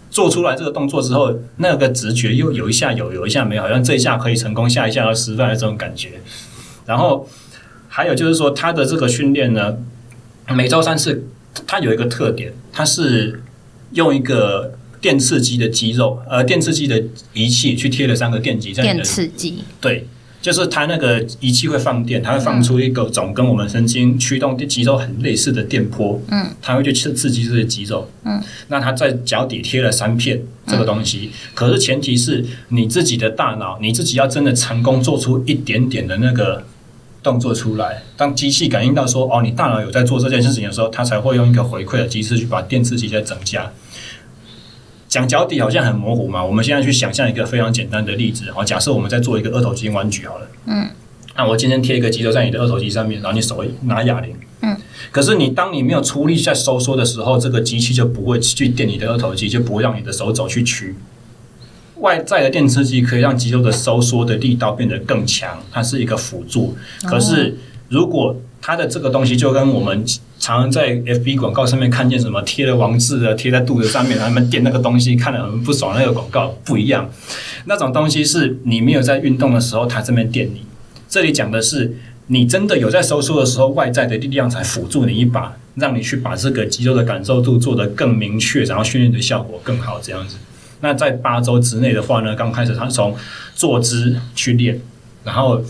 做出来这个动作之后，那个直觉又有一下有，有一下没有，好像这一下可以成功，下一下要失败的这种感觉。然后还有就是说，他的这个训练呢，每周三次，它有一个特点，它是用一个电刺激的肌肉，呃，电刺激的仪器去贴了三个电极在你的。电刺激。对，就是它那个仪器会放电，它会放出一个总跟我们神经驱动肌肉很类似的电波。嗯。它会去刺刺激这些肌肉。嗯。那它在脚底贴了三片这个东西，可是前提是你自己的大脑，你自己要真的成功做出一点点的那个。动作出来，当机器感应到说哦，你大脑有在做这件事情的时候，它才会用一个回馈的机制去把电刺激再增加。讲脚底好像很模糊嘛，我们现在去想象一个非常简单的例子哦，假设我们在做一个二头肌弯举好了，嗯，那我今天贴一个肌肉在你的二头肌上面，然后你手拿哑铃，嗯，可是你当你没有出力在收缩的时候，这个机器就不会去电你的二头肌，就不会让你的手肘去屈。外在的电刺激可以让肌肉的收缩的力道变得更强，它是一个辅助。可是，如果它的这个东西就跟我们常常在 FB 广告上面看见什么贴了王字的贴在肚子上面，他们垫那个东西看得很不爽，那个广告不一样。那种东西是你没有在运动的时候，它这边垫你。这里讲的是你真的有在收缩的时候，外在的力量才辅助你一把，让你去把这个肌肉的感受度做得更明确，然后训练的效果更好，这样子。那在八周之内的话呢，刚开始他从坐姿去练，然后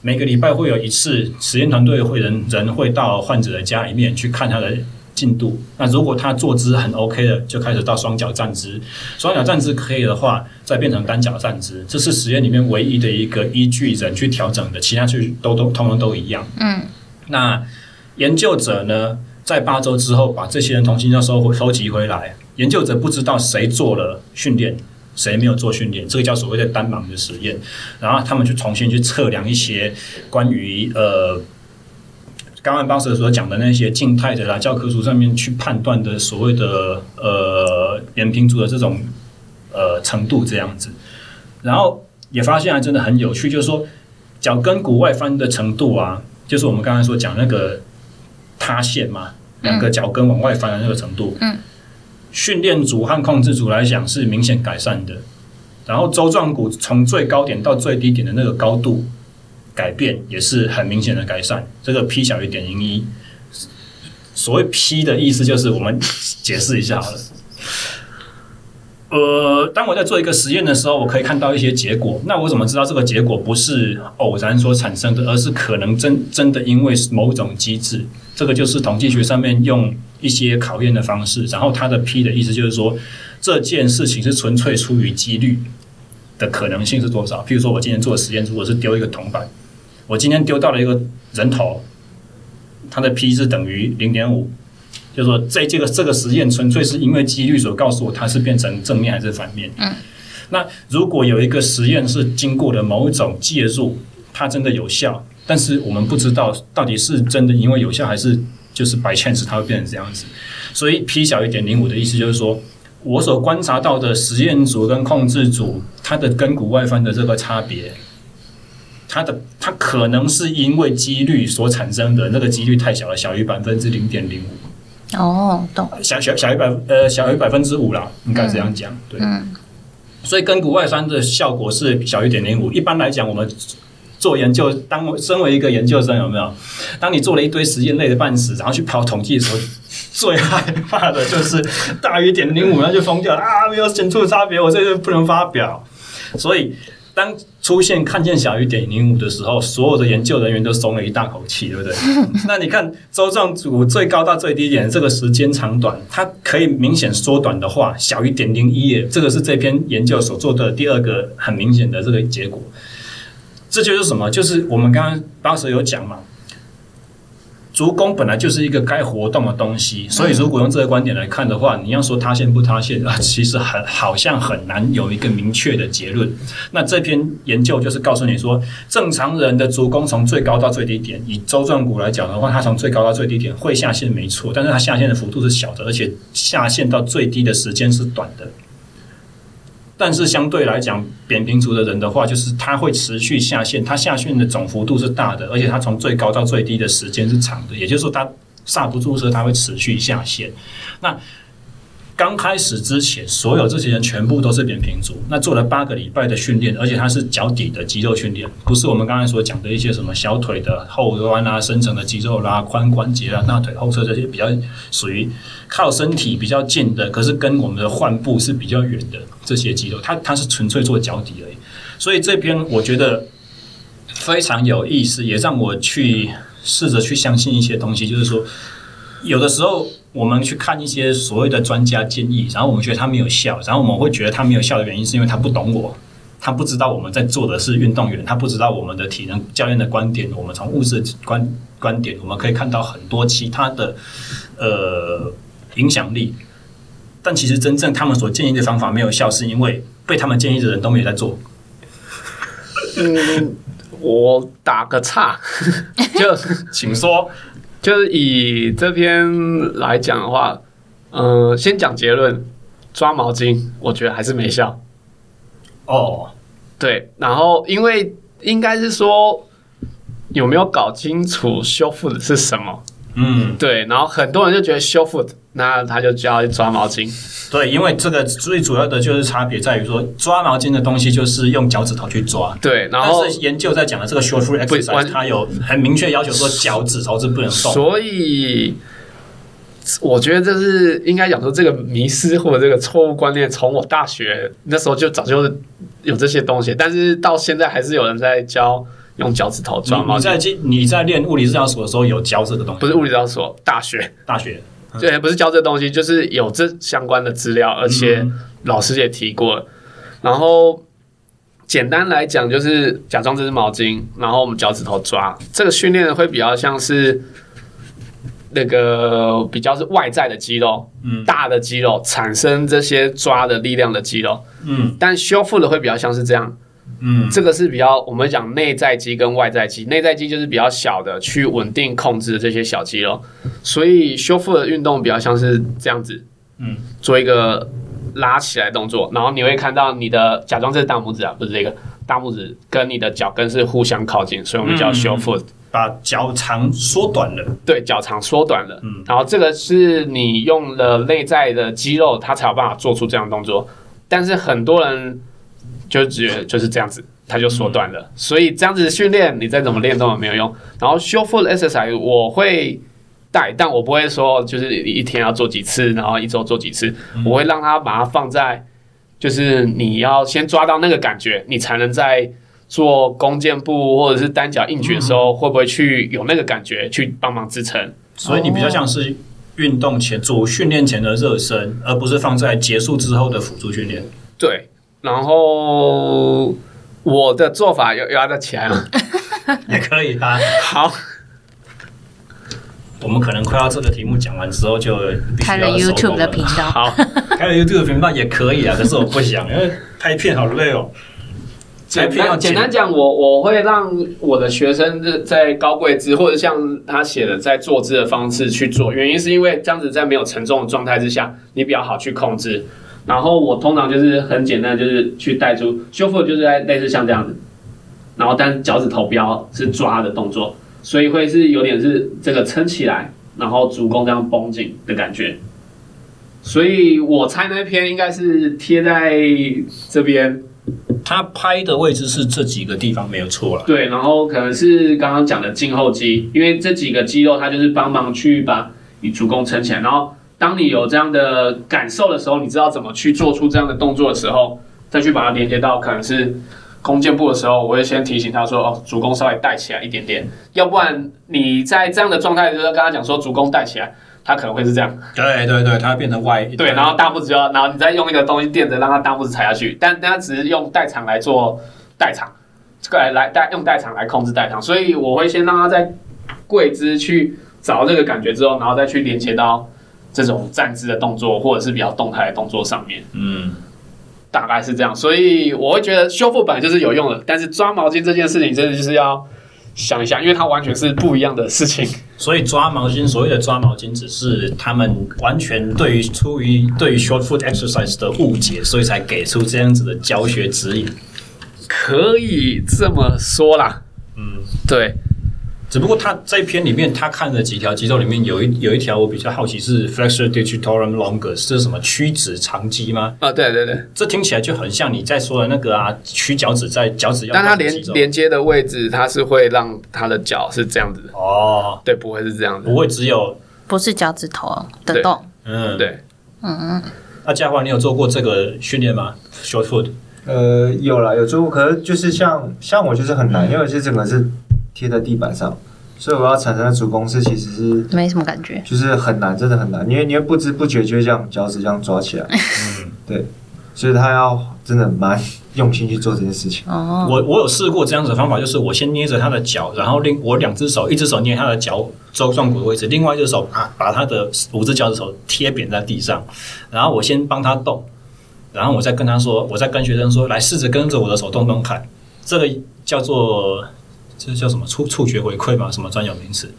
每个礼拜会有一次实验团队会人人会到患者的家里面去看他的进度。那如果他坐姿很 OK 的，就开始到双脚站姿。双脚站姿可以的话，再变成单脚站姿。这是实验里面唯一的一个依据人去调整的，其他去都都通通都一样。嗯，那研究者呢，在八周之后把这些人重新要收回收集回来。研究者不知道谁做了训练，谁没有做训练，这个叫所谓的单盲的实验。然后他们去重新去测量一些关于呃。刚刚当时所讲的那些静态的啦，教科书上面去判断的所谓的呃扁平足的这种呃程度这样子，然后也发现还真的很有趣，就是说脚跟骨外翻的程度啊，就是我们刚才所讲那个塌陷嘛，两个脚跟往外翻的那个程度，嗯，训练组和控制组来讲是明显改善的，然后周状骨从最高点到最低点的那个高度。改变也是很明显的改善，这个 P 小于点零一。所谓 P 的意思就是，我们解释一下好了。呃，当我在做一个实验的时候，我可以看到一些结果。那我怎么知道这个结果不是偶然所产生的，而是可能真真的因为某种机制？这个就是统计学上面用一些考验的方式。然后它的 P 的意思就是说，这件事情是纯粹出于几率的可能性是多少？譬如说我今天做的实验，如果是丢一个铜板。我今天丢到了一个人头，它的 P 是等于零点五，就是说在这个这个实验纯粹是因为几率所告诉我它是变成正面还是反面。嗯，那如果有一个实验是经过了某一种介入，它真的有效，但是我们不知道到底是真的因为有效还是就是 by chance 它会变成这样子。所以 P 小于点零五的意思就是说，我所观察到的实验组跟控制组，它的跟骨外翻的这个差别。它的它可能是因为几率所产生的，那个几率太小了，小于百分之零点零五。哦，懂。小小小于百呃小于百分之五啦，应该这样讲。嗯、对。嗯。所以跟骨外翻的效果是小于点零五。一般来讲，我们做研究，当身为一个研究生，有没有？当你做了一堆实验累得半死，然后去跑统计的时候，最害怕的就是大于点零五，那就疯掉了啊！没有显著差别，我这个不能发表。所以。当出现看见小于点零五的时候，所有的研究人员都松了一大口气，对不对？那你看周状组最高到最低点这个时间长短，它可以明显缩短的话，小于点零一，这个是这篇研究所做的第二个很明显的这个结果。这就是什么？就是我们刚刚当时有讲嘛。足弓本来就是一个该活动的东西，所以如果用这个观点来看的话，你要说塌陷不塌陷啊，其实很好像很难有一个明确的结论。那这篇研究就是告诉你说，正常人的足弓从最高到最低点，以周状骨来讲的话，它从最高到最低点会下陷没错，但是它下陷的幅度是小的，而且下陷到最低的时间是短的。但是相对来讲，扁平足的人的话，就是他会持续下陷，他下陷的总幅度是大的，而且他从最高到最低的时间是长的，也就是说，他刹不住车，他会持续下陷。那刚开始之前，所有这些人全部都是扁平足。那做了八个礼拜的训练，而且他是脚底的肌肉训练，不是我们刚才所讲的一些什么小腿的后端啊、深层的肌肉啦、髋关节啊、大腿后侧这些比较属于靠身体比较近的，可是跟我们的患部是比较远的这些肌肉，他他是纯粹做脚底而已。所以这篇我觉得非常有意思，也让我去试着去相信一些东西，就是说有的时候。我们去看一些所谓的专家建议，然后我们觉得他没有效，然后我们会觉得他没有效的原因是因为他不懂我，他不知道我们在做的是运动员，他不知道我们的体能教练的观点。我们从物质观观点，我们可以看到很多其他的呃影响力，但其实真正他们所建议的方法没有效，是因为被他们建议的人都没有在做。嗯，我打个岔，就请说。就是以这篇来讲的话，嗯、呃，先讲结论，抓毛巾，我觉得还是没效。哦，对，然后因为应该是说有没有搞清楚修复的是什么？嗯，对，然后很多人就觉得修复，那他就就要抓毛巾。对，因为这个最主要的就是差别在于说，抓毛巾的东西就是用脚趾头去抓。对，然后但是研究在讲的这个 short through exercise，它有很明确要求说脚趾头是不能动。所以我觉得这是应该讲说这个迷失或者这个错误观念，从我大学那时候就早就有这些东西，但是到现在还是有人在教。用脚趾头抓毛巾。你在你在练物理治疗所的时候有教这个东西？不是物理治疗所，大学大学。对，不是教这东西，就是有这相关的资料，而且老师也提过了。然后简单来讲，就是假装这是毛巾，然后我们脚趾头抓，这个训练会比较像是那个比较是外在的肌肉，嗯，大的肌肉产生这些抓的力量的肌肉，嗯，但修复的会比较像是这样。嗯，这个是比较我们讲内在肌跟外在肌，内在肌就是比较小的去稳定控制的这些小肌肉，所以修复的运动比较像是这样子，嗯，做一个拉起来动作，然后你会看到你的假装这是大拇指啊，不是这个大拇指跟你的脚跟是互相靠近，所以我们叫修复，把脚长缩短了，对，脚长缩短了，嗯，然后这个是你用了内在的肌肉，它才有办法做出这样的动作，但是很多人。就觉得就是这样子，它就缩短了。嗯、所以这样子训练，你再怎么练都没有用。然后修复的 exercise 我会带，但我不会说就是一天要做几次，然后一周做几次。嗯、我会让他把它放在，就是你要先抓到那个感觉，你才能在做弓箭步或者是单脚硬举的时候，会不会去有那个感觉去帮忙支撑。所以你比较像是运动前做训练前的热身，而不是放在结束之后的辅助训练。对。然后我的做法要要得起来吗？也可以啊。好，我们可能快要这个题目讲完之后就开了 YouTube 的频道。好，开了 YouTube 的频道也可以啊，可是我不想，因为拍片好累哦。拍片要简单讲，我我会让我的学生在高跪姿或者像他写的在坐姿的方式去做，原因是因为这样子在没有沉重的状态之下，你比较好去控制。然后我通常就是很简单，就是去带出修复，就是在类似像这样子，然后但脚趾头不要是抓的动作，所以会是有点是这个撑起来，然后足弓这样绷紧的感觉。所以我猜那篇应该是贴在这边，他拍的位置是这几个地方没有错了。对，然后可能是刚刚讲的胫后肌，因为这几个肌肉它就是帮忙去把你足弓撑起来，然后。当你有这样的感受的时候，你知道怎么去做出这样的动作的时候，再去把它连接到可能是弓箭步的时候，我会先提醒他说：“哦，足弓稍微带起来一点点。”要不然你在这样的状态，就是跟他讲说足弓带起来，他可能会是这样。对对对，他变成歪。对，然后大拇指要，然后你再用一个东西垫着，让他大拇指踩下去。但但他只是用代偿来做代偿，这个来来用代偿来控制代偿。所以我会先让他在跪姿去找这个感觉之后，然后再去连接到。这种站姿的动作，或者是比较动态的动作上面，嗯，大概是这样。所以我会觉得修复本来就是有用的，但是抓毛巾这件事情真的就是要想一下，因为它完全是不一样的事情。所以抓毛巾，所谓的抓毛巾，只是他们完全对于出于对于 short foot exercise 的误解，所以才给出这样子的教学指引。可以这么说啦，嗯，对。只不过他在篇里面，他看了几条肌肉里面有一有一条我比较好奇是 flexor digitorum longus，这是什么屈指长肌吗？啊，对对对，这听起来就很像你在说的那个啊，屈脚趾在脚趾要。但它连连接的位置，它是会让他的脚是这样子哦，对，不会是这样子，不会只有不是脚趾头的动，嗯，对，嗯嗯。那嘉华，你有做过这个训练吗？Short foot？呃，有啦，有做过，可是就是像像我就是很难，嗯、因为其实整个是。贴在地板上，所以我要产生的主攻势其实是没什么感觉，就是很难，真的很难，因为你会不知不觉就这样脚趾这样抓起来，嗯，对，所以他要真的蛮用心去做这件事情。哦，我我有试过这样子的方法，就是我先捏着他的脚，然后另我两只手，一只手捏他的脚舟状骨的位置，另外一只手啊把他的五只脚趾头贴扁在地上，然后我先帮他动，然后我再跟他说，我再跟学生说，来试着跟着我的手动动看，这个叫做。这叫什么触触觉回馈吗？什么专有名词？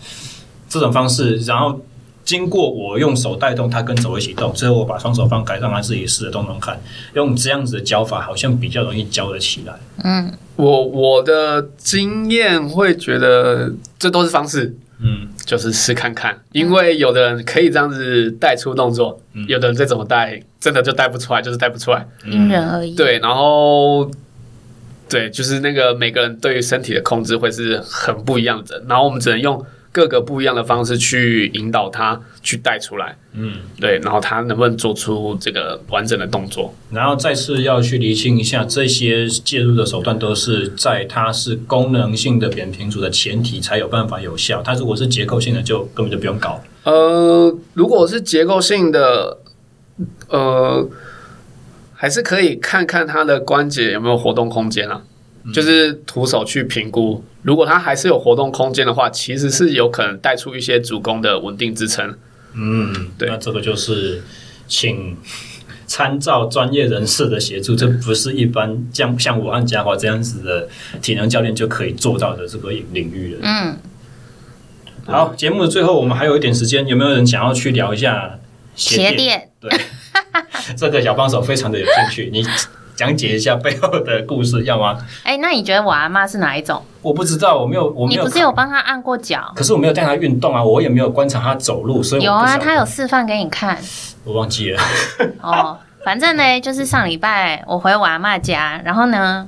这种方式，然后经过我用手带动，它跟着我一起动，最后我把双手放开，让它自己试着动动看。用这样子的教法，好像比较容易教得起来。嗯，我我的经验会觉得这都是方式，嗯，就是试看看，因为有的人可以这样子带出动作，嗯、有的人再怎么带，真的就带不出来，就是带不出来，因人而异。对，然后。对，就是那个每个人对于身体的控制会是很不一样的，然后我们只能用各个不一样的方式去引导他去带出来，嗯，对，然后他能不能做出这个完整的动作，然后再次要去厘清一下，这些介入的手段都是在它是功能性的扁平足的前提才有办法有效，它如果是结构性的就根本就不用搞。呃，如果是结构性的，呃，还是可以看看他的关节有没有活动空间啊。嗯、就是徒手去评估，如果他还是有活动空间的话，其实是有可能带出一些足弓的稳定支撑。嗯，对，那这个就是请参照专业人士的协助，这不是一般像像我和嘉华这样子的体能教练就可以做到的这个领域了。嗯，好，节目的最后我们还有一点时间，有没有人想要去聊一下鞋垫？鞋垫对，这个小帮手非常的有兴趣，你。讲解一下背后的故事，要吗？哎、欸，那你觉得我阿妈是哪一种？我不知道，我没有，我没有。你不是有帮他按过脚？可是我没有带他运动啊，我也没有观察他走路，所以有啊，他有示范给你看。我忘记了。哦，反正呢，就是上礼拜我回我阿妈家，然后呢，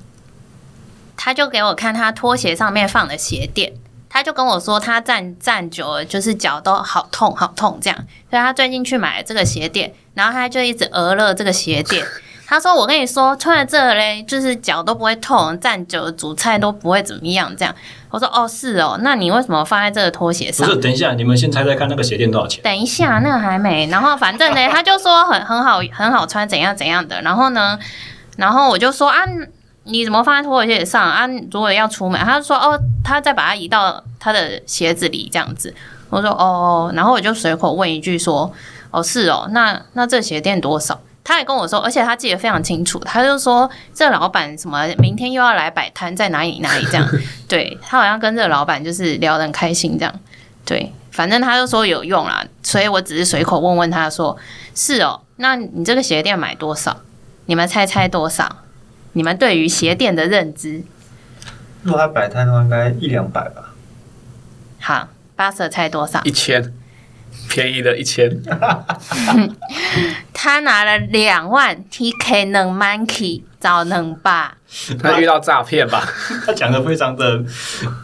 他就给我看他拖鞋上面放的鞋垫，他就跟我说他站站久了，就是脚都好痛好痛这样，所以他最近去买了这个鞋垫，然后他就一直讹了这个鞋垫。他说：“我跟你说，穿在这嘞，就是脚都不会痛，站久了煮菜都不会怎么样。”这样，我说：“哦，是哦，那你为什么放在这个拖鞋上？”不是，等一下，你们先猜猜看，那个鞋垫多少钱？等一下，那个还没。然后反正呢，他就说很很好，很好穿，怎样怎样的。然后呢，然后我就说：“啊，你怎么放在拖鞋上啊？如果要出门，他就说：‘哦，他再把它移到他的鞋子里，这样子。’我说：‘哦。’然后我就随口问一句说：‘哦，是哦，那那这鞋垫多少？’”他也跟我说，而且他记得非常清楚。他就说，这老板什么明天又要来摆摊，在哪里哪里这样。对，他好像跟这个老板就是聊得很开心这样。对，反正他就说有用啦，所以我只是随口问问他说：“是哦，那你这个鞋垫买多少？你们猜猜多少？你们对于鞋垫的认知？”如果他摆摊的话，应该一两百吧。好，巴瑟猜多少？一千。便宜的一千，他拿了两万，TK 能 monkey 找能吧？他遇到诈骗吧？他讲的非常的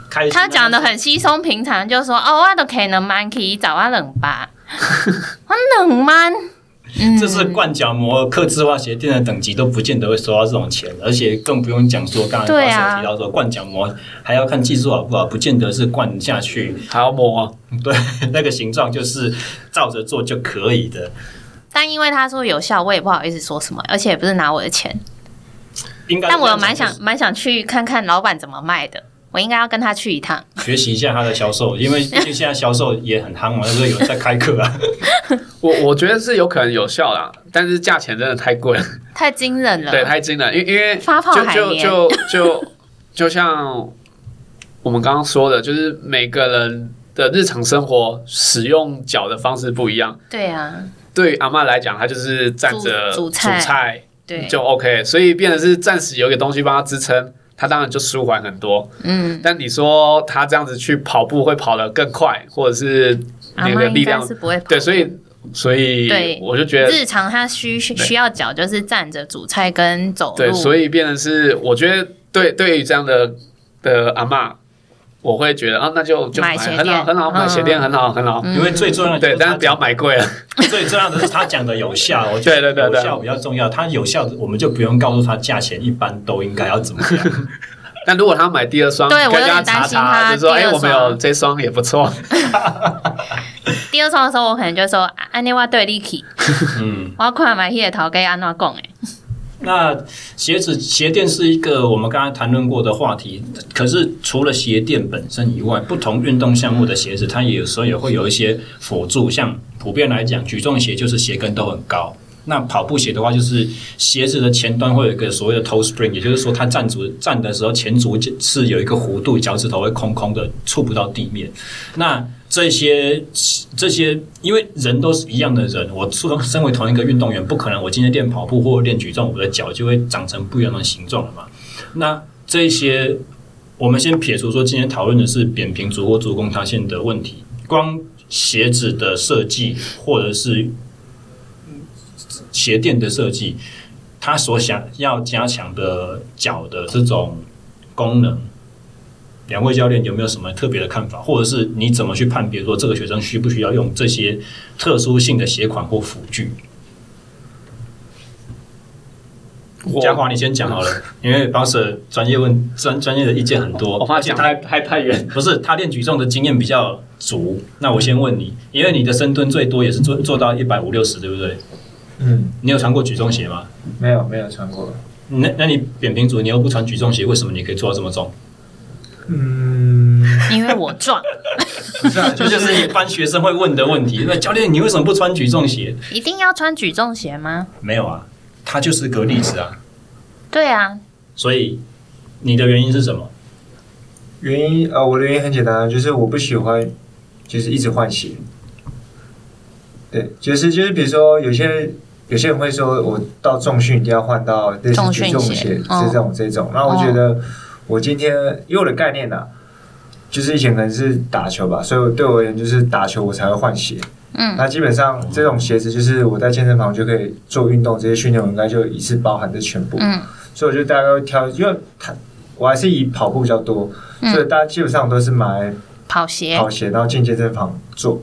开心，他讲的很稀松平常，就说哦，我都可能 monkey 找我能吧？我能吗？这是灌脚膜、刻字化鞋垫的等级都不见得会收到这种钱，而且更不用讲说刚才老师提到说灌脚膜还要看技术好不好，不见得是灌下去还要磨啊。对，那个形状就是照着做就可以的。但因为他说有效，我也不好意思说什么，而且也不是拿我的钱。应该，但我蛮想蛮想去看看老板怎么卖的。我应该要跟他去一趟，学习一下他的销售，因为毕竟现在销售也很夯嘛，就是有人在开课啊。我我觉得是有可能有效啦，但是价钱真的太贵了，太惊人了。对，太惊人，因为因为发泡海绵，就就就就，就像我们刚刚说的，就是每个人的日常生活使用脚的方式不一样。对啊，对于阿嬷来讲，她就是站着煮菜，煮菜对，就 OK，所以变得是暂时有一个东西帮她支撑。他当然就舒缓很多，嗯，但你说他这样子去跑步会跑得更快，或者是那个力量是不会跑，对，所以所以对，我就觉得日常他需需要脚就是站着煮菜跟走路，对，所以变成是我觉得对对于这样的的阿嬷。我会觉得啊，那就就买很好很好，买鞋垫很好很好，因为最重要的对，但是不要买贵了。最重要的是他讲的有效，我觉得有效比较重要。他有效的，我们就不用告诉他价钱一般都应该要怎么样。但如果他买第二双，对我有点担心他，就说哎，我们有这双也不错。第二双的时候，我可能就说安妮瓦对立体，嗯，我要看买鞋头给安娜讲诶。那鞋子鞋垫是一个我们刚才谈论过的话题，可是除了鞋垫本身以外，不同运动项目的鞋子，它有时候也会有一些辅助。像普遍来讲，举重鞋就是鞋跟都很高。那跑步鞋的话，就是鞋子的前端会有一个所谓的 toe spring，也就是说，它站足站的时候，前足是有一个弧度，脚趾头会空空的，触不到地面。那这些这些，因为人都是一样的人，我初中身为同一个运动员，不可能我今天练跑步或练举重，我的脚就会长成不一样的形状了嘛。那这些，我们先撇除说，今天讨论的是扁平足或足弓塌陷的问题，光鞋子的设计或者是。鞋垫的设计，他所想要加强的脚的这种功能，两位教练有没有什么特别的看法？或者是你怎么去判别说这个学生需不需要用这些特殊性的鞋款或辅具？嘉华，你先讲好了，因为 Boxer 专业问专专业的意见很多，我怕讲太太太远。不是他练举重的经验比较足，那我先问你，因为你的深蹲最多也是做做到一百五六十，对不对？嗯，你有穿过举重鞋吗？没有，没有穿过。那那你扁平足，你又不穿举重鞋，为什么你可以做到这么重？嗯，因为我壮。不是啊，这 就是一般学生会问的问题。那教练，你为什么不穿举重鞋？一定要穿举重鞋吗？没有啊，他就是个例子啊。对啊。所以你的原因是什么？原因呃，我的原因很简单，就是我不喜欢，就是一直换鞋。对，就是就是，比如说有些有些人会说，我到重训一定要换到类似举重鞋，是这种这种。那、哦、我觉得我今天因为我的概念呢、啊，就是以前可能是打球吧，所以对我而言就是打球我才会换鞋。嗯，那基本上这种鞋子就是我在健身房就可以做运动，这些训练我应该就一次包含这全部。嗯，所以我觉得大家会挑，因为他我还是以跑步比较多，所以大家基本上都是买跑鞋，跑鞋然后进健身房做，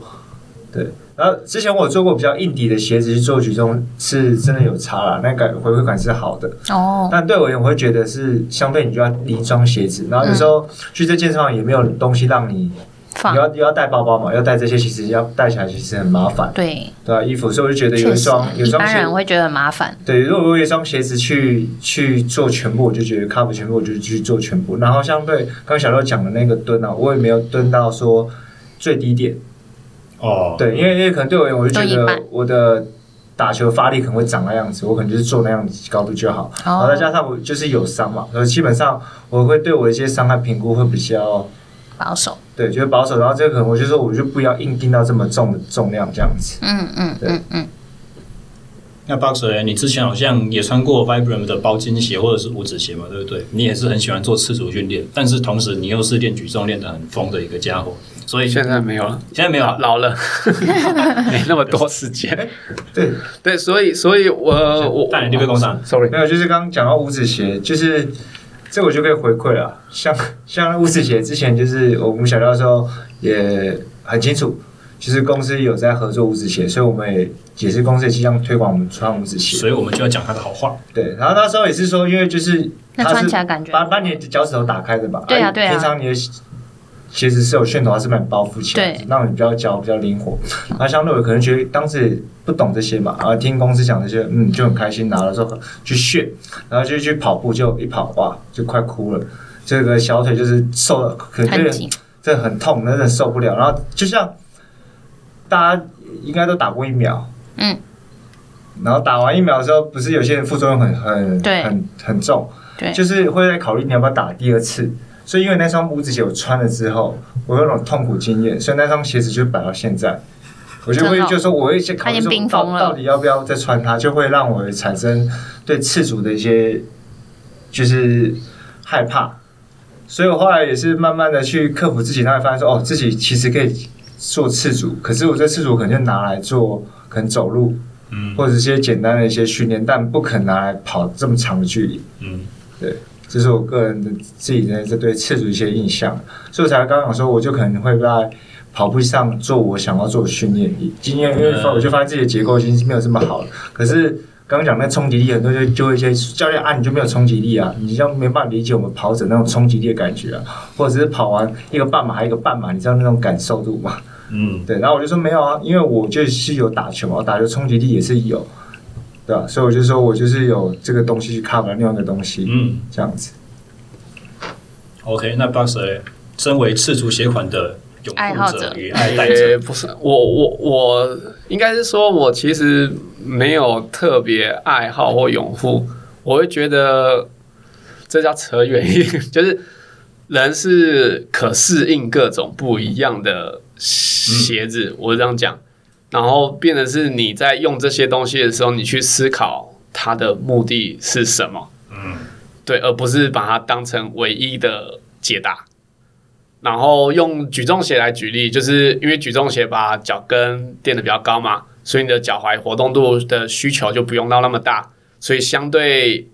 对。然后之前我做过比较硬底的鞋子去做举重，是真的有差啦，那感回馈感是好的。哦。但对我而言，我会觉得是相对你就要拎一双鞋子，然后有时候去这健身房也没有东西让你，放你要你要带包包嘛，要带这些，其实要带起来其实很麻烦。对。对啊，衣服，所以我就觉得有一双有一双鞋，一般人会觉得很麻烦。对，如果我有一双鞋子去去做全部，我就觉得 cover 全部，我就去做全部。然后相对刚刚小六讲的那个蹲啊，我也没有蹲到说最低点。哦，oh. 对，因为因为可能对我，我就觉得我的打球发力可能会长那样子，我可能就是做那样子高度就好。Oh. 然后再加上我就是有伤嘛，所以基本上我会对我一些伤害评估会比较保守。对，就是保守。然后这个可能我就说，我就不要硬盯到这么重的重量这样子。嗯嗯，对嗯嗯。那 Boxer，你之前好像也穿过 Vibram 的包金鞋或者是五指鞋嘛，对不对？你也是很喜欢做赤足训练，但是同时你又是练举重练得很疯的一个家伙。所以现在没有了，现在没有老了，没那么多时间。对对，所以所以我我带你去工厂，sorry，没有，就是刚刚讲到五指鞋，就是这我就可以回馈了。像像五指鞋之前就是我们小廖的时候也很清楚，其实公司有在合作五指鞋，所以我们也也是公司也即将推广我们穿五指鞋，所以我们就要讲他的好话。对，然后那时候也是说，因为就是那穿起来感觉把把你的脚趾头打开的吧？对啊对啊，平常你的。鞋子是有噱头，还是把你包覆起来，对让你比较脚比较灵活。然后相对我可能觉得当时不懂这些嘛，然后听公司讲这些，嗯，就很开心，拿了之后去炫，然后就去跑步，就一跑哇，就快哭了。这个小腿就是受了，可能觉得这很痛，真的受不了。然后就像大家应该都打过疫苗，嗯，然后打完疫苗的时候，不是有些人副作用很很很很重，对，就是会在考虑你要不要打第二次。所以，因为那双五指鞋我穿了之后，我有那种痛苦经验，所以那双鞋子就摆到现在，我就会就说，我会去考虑说，到到底要不要再穿它，就会让我产生对次组的一些就是害怕。所以我后来也是慢慢的去克服自己，然后发现说，哦，自己其实可以做次组，可是我这次组可能就拿来做可能走路，嗯，或者一些简单的一些训练，但不肯拿来跑这么长的距离，嗯，对。这是我个人的自己的这对赤足一些印象，所以我才刚刚说，我就可能会在跑步上做我想要做的训练。今天因为我就发现自己的结构已经没有这么好了。可是刚刚讲那冲击力，很多就就一些教练啊，你就没有冲击力啊，你就没办法理解我们跑者那种冲击力的感觉啊，或者是跑完一个半马还有一个半马，你知道那种感受度吗？嗯，对。然后我就说没有啊，因为我就是有打球嘛，我打球冲击力也是有。对吧？所以我就说，我就是有这个东西去 cover 另外一个东西，嗯，这样子。OK，那 Boxer 身为赤足鞋款的爱好者与爱戴者，不是我，我我应该是说，我其实没有特别爱好或拥护，我会觉得这叫扯远一点，就是人是可适应各种不一样的鞋子，嗯、我这样讲。然后变得是你在用这些东西的时候，你去思考它的目的是什么？嗯，对，而不是把它当成唯一的解答。然后用举重鞋来举例，就是因为举重鞋把脚跟垫得比较高嘛，所以你的脚踝活动度的需求就不用到那么大，所以相对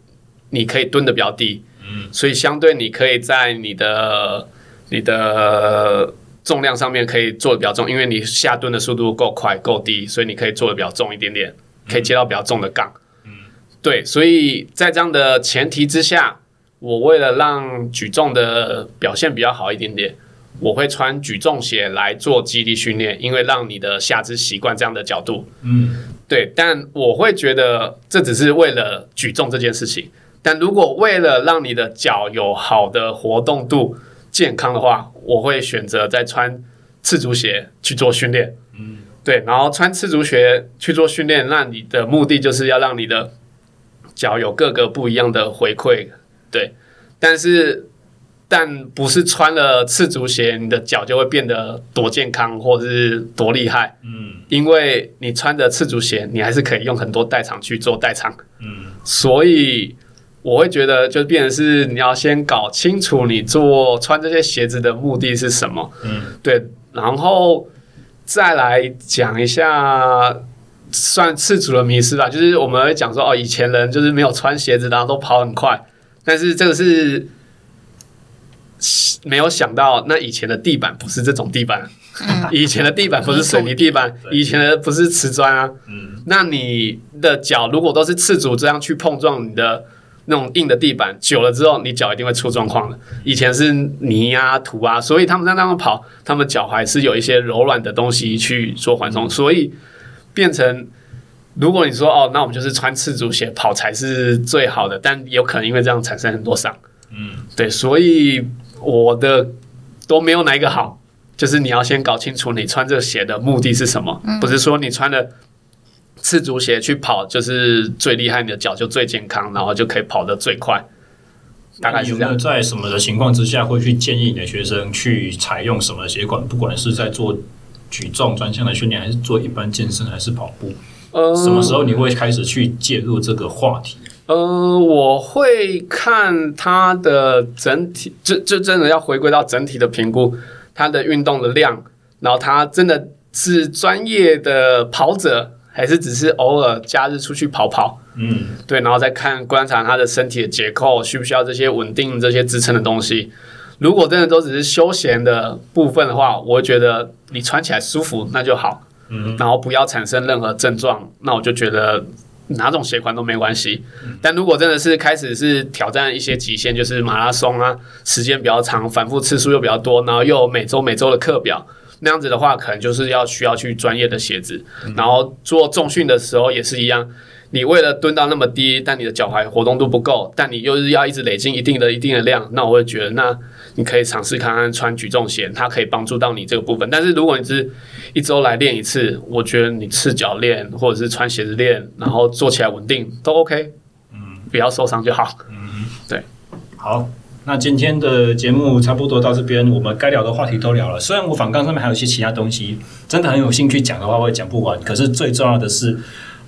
你可以蹲得比较低。嗯，所以相对你可以在你的你的。重量上面可以做的比较重，因为你下蹲的速度够快够低，所以你可以做的比较重一点点，可以接到比较重的杠。嗯，对，所以在这样的前提之下，我为了让举重的表现比较好一点点，我会穿举重鞋来做肌力训练，因为让你的下肢习惯这样的角度。嗯，对。但我会觉得这只是为了举重这件事情。但如果为了让你的脚有好的活动度、健康的话，我会选择再穿赤足鞋去做训练。嗯，对。然后穿赤足鞋去做训练，那你的目的就是要让你的脚有各个不一样的回馈。对。但是，但不是穿了赤足鞋，你的脚就会变得多健康或者是多厉害。嗯，因为你穿着赤足鞋，你还是可以用很多代偿去做代偿。嗯，所以。我会觉得，就变成是你要先搞清楚你做穿这些鞋子的目的是什么，嗯，对，然后再来讲一下算赤足的迷失吧。就是我们会讲说，哦，以前人就是没有穿鞋子，然后都跑很快，但是这个是没有想到，那以前的地板不是这种地板，以前的地板不是水泥地板，以前的不是瓷砖啊，嗯，那你的脚如果都是赤足这样去碰撞你的。那种硬的地板久了之后，你脚一定会出状况的。以前是泥啊、土啊，所以他们在那样跑，他们脚踝是有一些柔软的东西去做缓冲，所以变成如果你说哦，那我们就是穿赤足鞋跑才是最好的，但有可能因为这样产生很多伤。嗯，对，所以我的都没有哪一个好，就是你要先搞清楚你穿这个鞋的目的是什么，不是说你穿的。赤足鞋去跑就是最厉害，你的脚就最健康，然后就可以跑得最快。大概。有没有在什么的情况之下会去建议你的学生去采用什么鞋款？不管是在做举重专项的训练，还是做一般健身，还是跑步？呃，什么时候你会开始去介入这个话题？呃，我会看他的整体，这这真的要回归到整体的评估，他的运动的量，然后他真的是专业的跑者。还是只是偶尔假日出去跑跑，嗯，对，然后再看观察他的身体的结构，需不需要这些稳定这些支撑的东西。如果真的都只是休闲的部分的话，我会觉得你穿起来舒服那就好，嗯，然后不要产生任何症状，那我就觉得哪种鞋款都没关系。嗯，但如果真的是开始是挑战一些极限，就是马拉松啊，时间比较长，反复次数又比较多，然后又有每周每周的课表。那样子的话，可能就是要需要去专业的鞋子，嗯、然后做重训的时候也是一样。你为了蹲到那么低，但你的脚踝活动度不够，但你又是要一直累积一定的一定的量，那我会觉得，那你可以尝试看看穿举重鞋，它可以帮助到你这个部分。但是如果你是一周来练一次，我觉得你赤脚练或者是穿鞋子练，然后做起来稳定都 OK，嗯，不要受伤就好。嗯，对，好。那今天的节目差不多到这边，我们该聊的话题都聊了。虽然我反纲上面还有一些其他东西，真的很有兴趣讲的话，我也讲不完。可是最重要的是，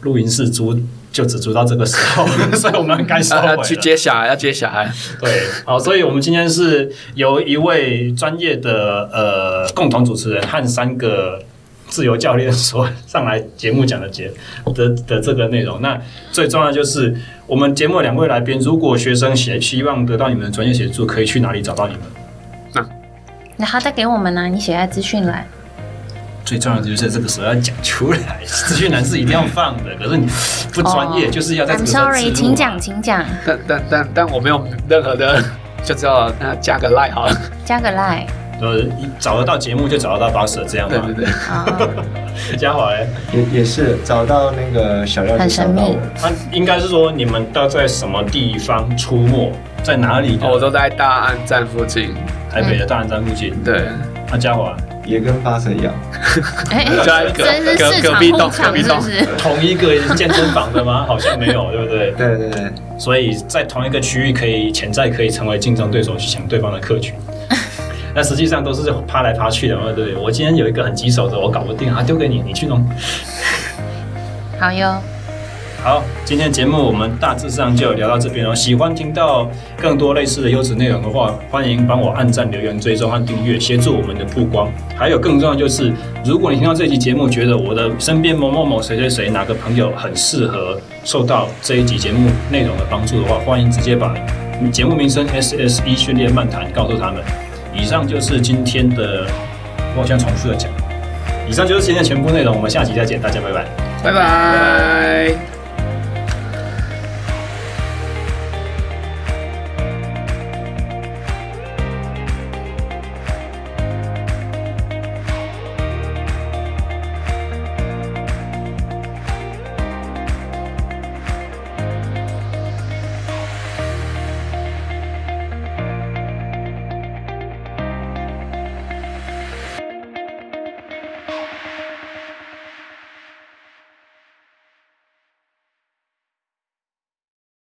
录音室租就只租到这个时候，所以我们该收了。去接小孩，要接小孩。对，好，所以我们今天是由一位专业的呃共同主持人和三个。自由教练所上来节目讲的节的的这个内容，那最重要的就是我们节目两位来宾，如果学生希希望得到你们的专业协助，可以去哪里找到你们？那那好，再给我们呢？你写在资讯栏。最重要的就是这个时候要讲出来，资讯栏是一定要放的。可是你不专业，就是要在这个时候。I'm sorry，请讲，请讲。但但但但我没有任何的，就知道那加个 line 好了，加个 line。呃，找得到节目就找得到 Boxer 这样吗？对对对。嘉华嘞，也也是找到那个小廖，很神秘。他应该是说你们都在什么地方出没，在哪里？我都在大安站附近，台北的大安站附近。对，那嘉华也跟 Boxer 一样，在隔隔壁栋，隔壁栋 同一个健身房的吗？好像没有，对不对？对对对。所以在同一个区域，可以潜在可以成为竞争对手，去抢对方的客群。那实际上都是趴来趴去的嘛，对不对？我今天有一个很棘手的，我搞不定啊，丢给你，你去弄。好哟。好，今天节目我们大致上就聊到这边哦。喜欢听到更多类似的优质内容的话，欢迎帮我按赞、留言、追踪和订阅，协助我们的曝光。还有更重要就是，如果你听到这期节目，觉得我的身边某某某谁谁谁哪个朋友很适合受到这一集节目内容的帮助的话，欢迎直接把节目名称 SSE 训练漫谈告诉他们。以上就是今天的，我好像重复的讲。以上就是今天的全部内容，我们下期再见，大家，拜拜。拜拜。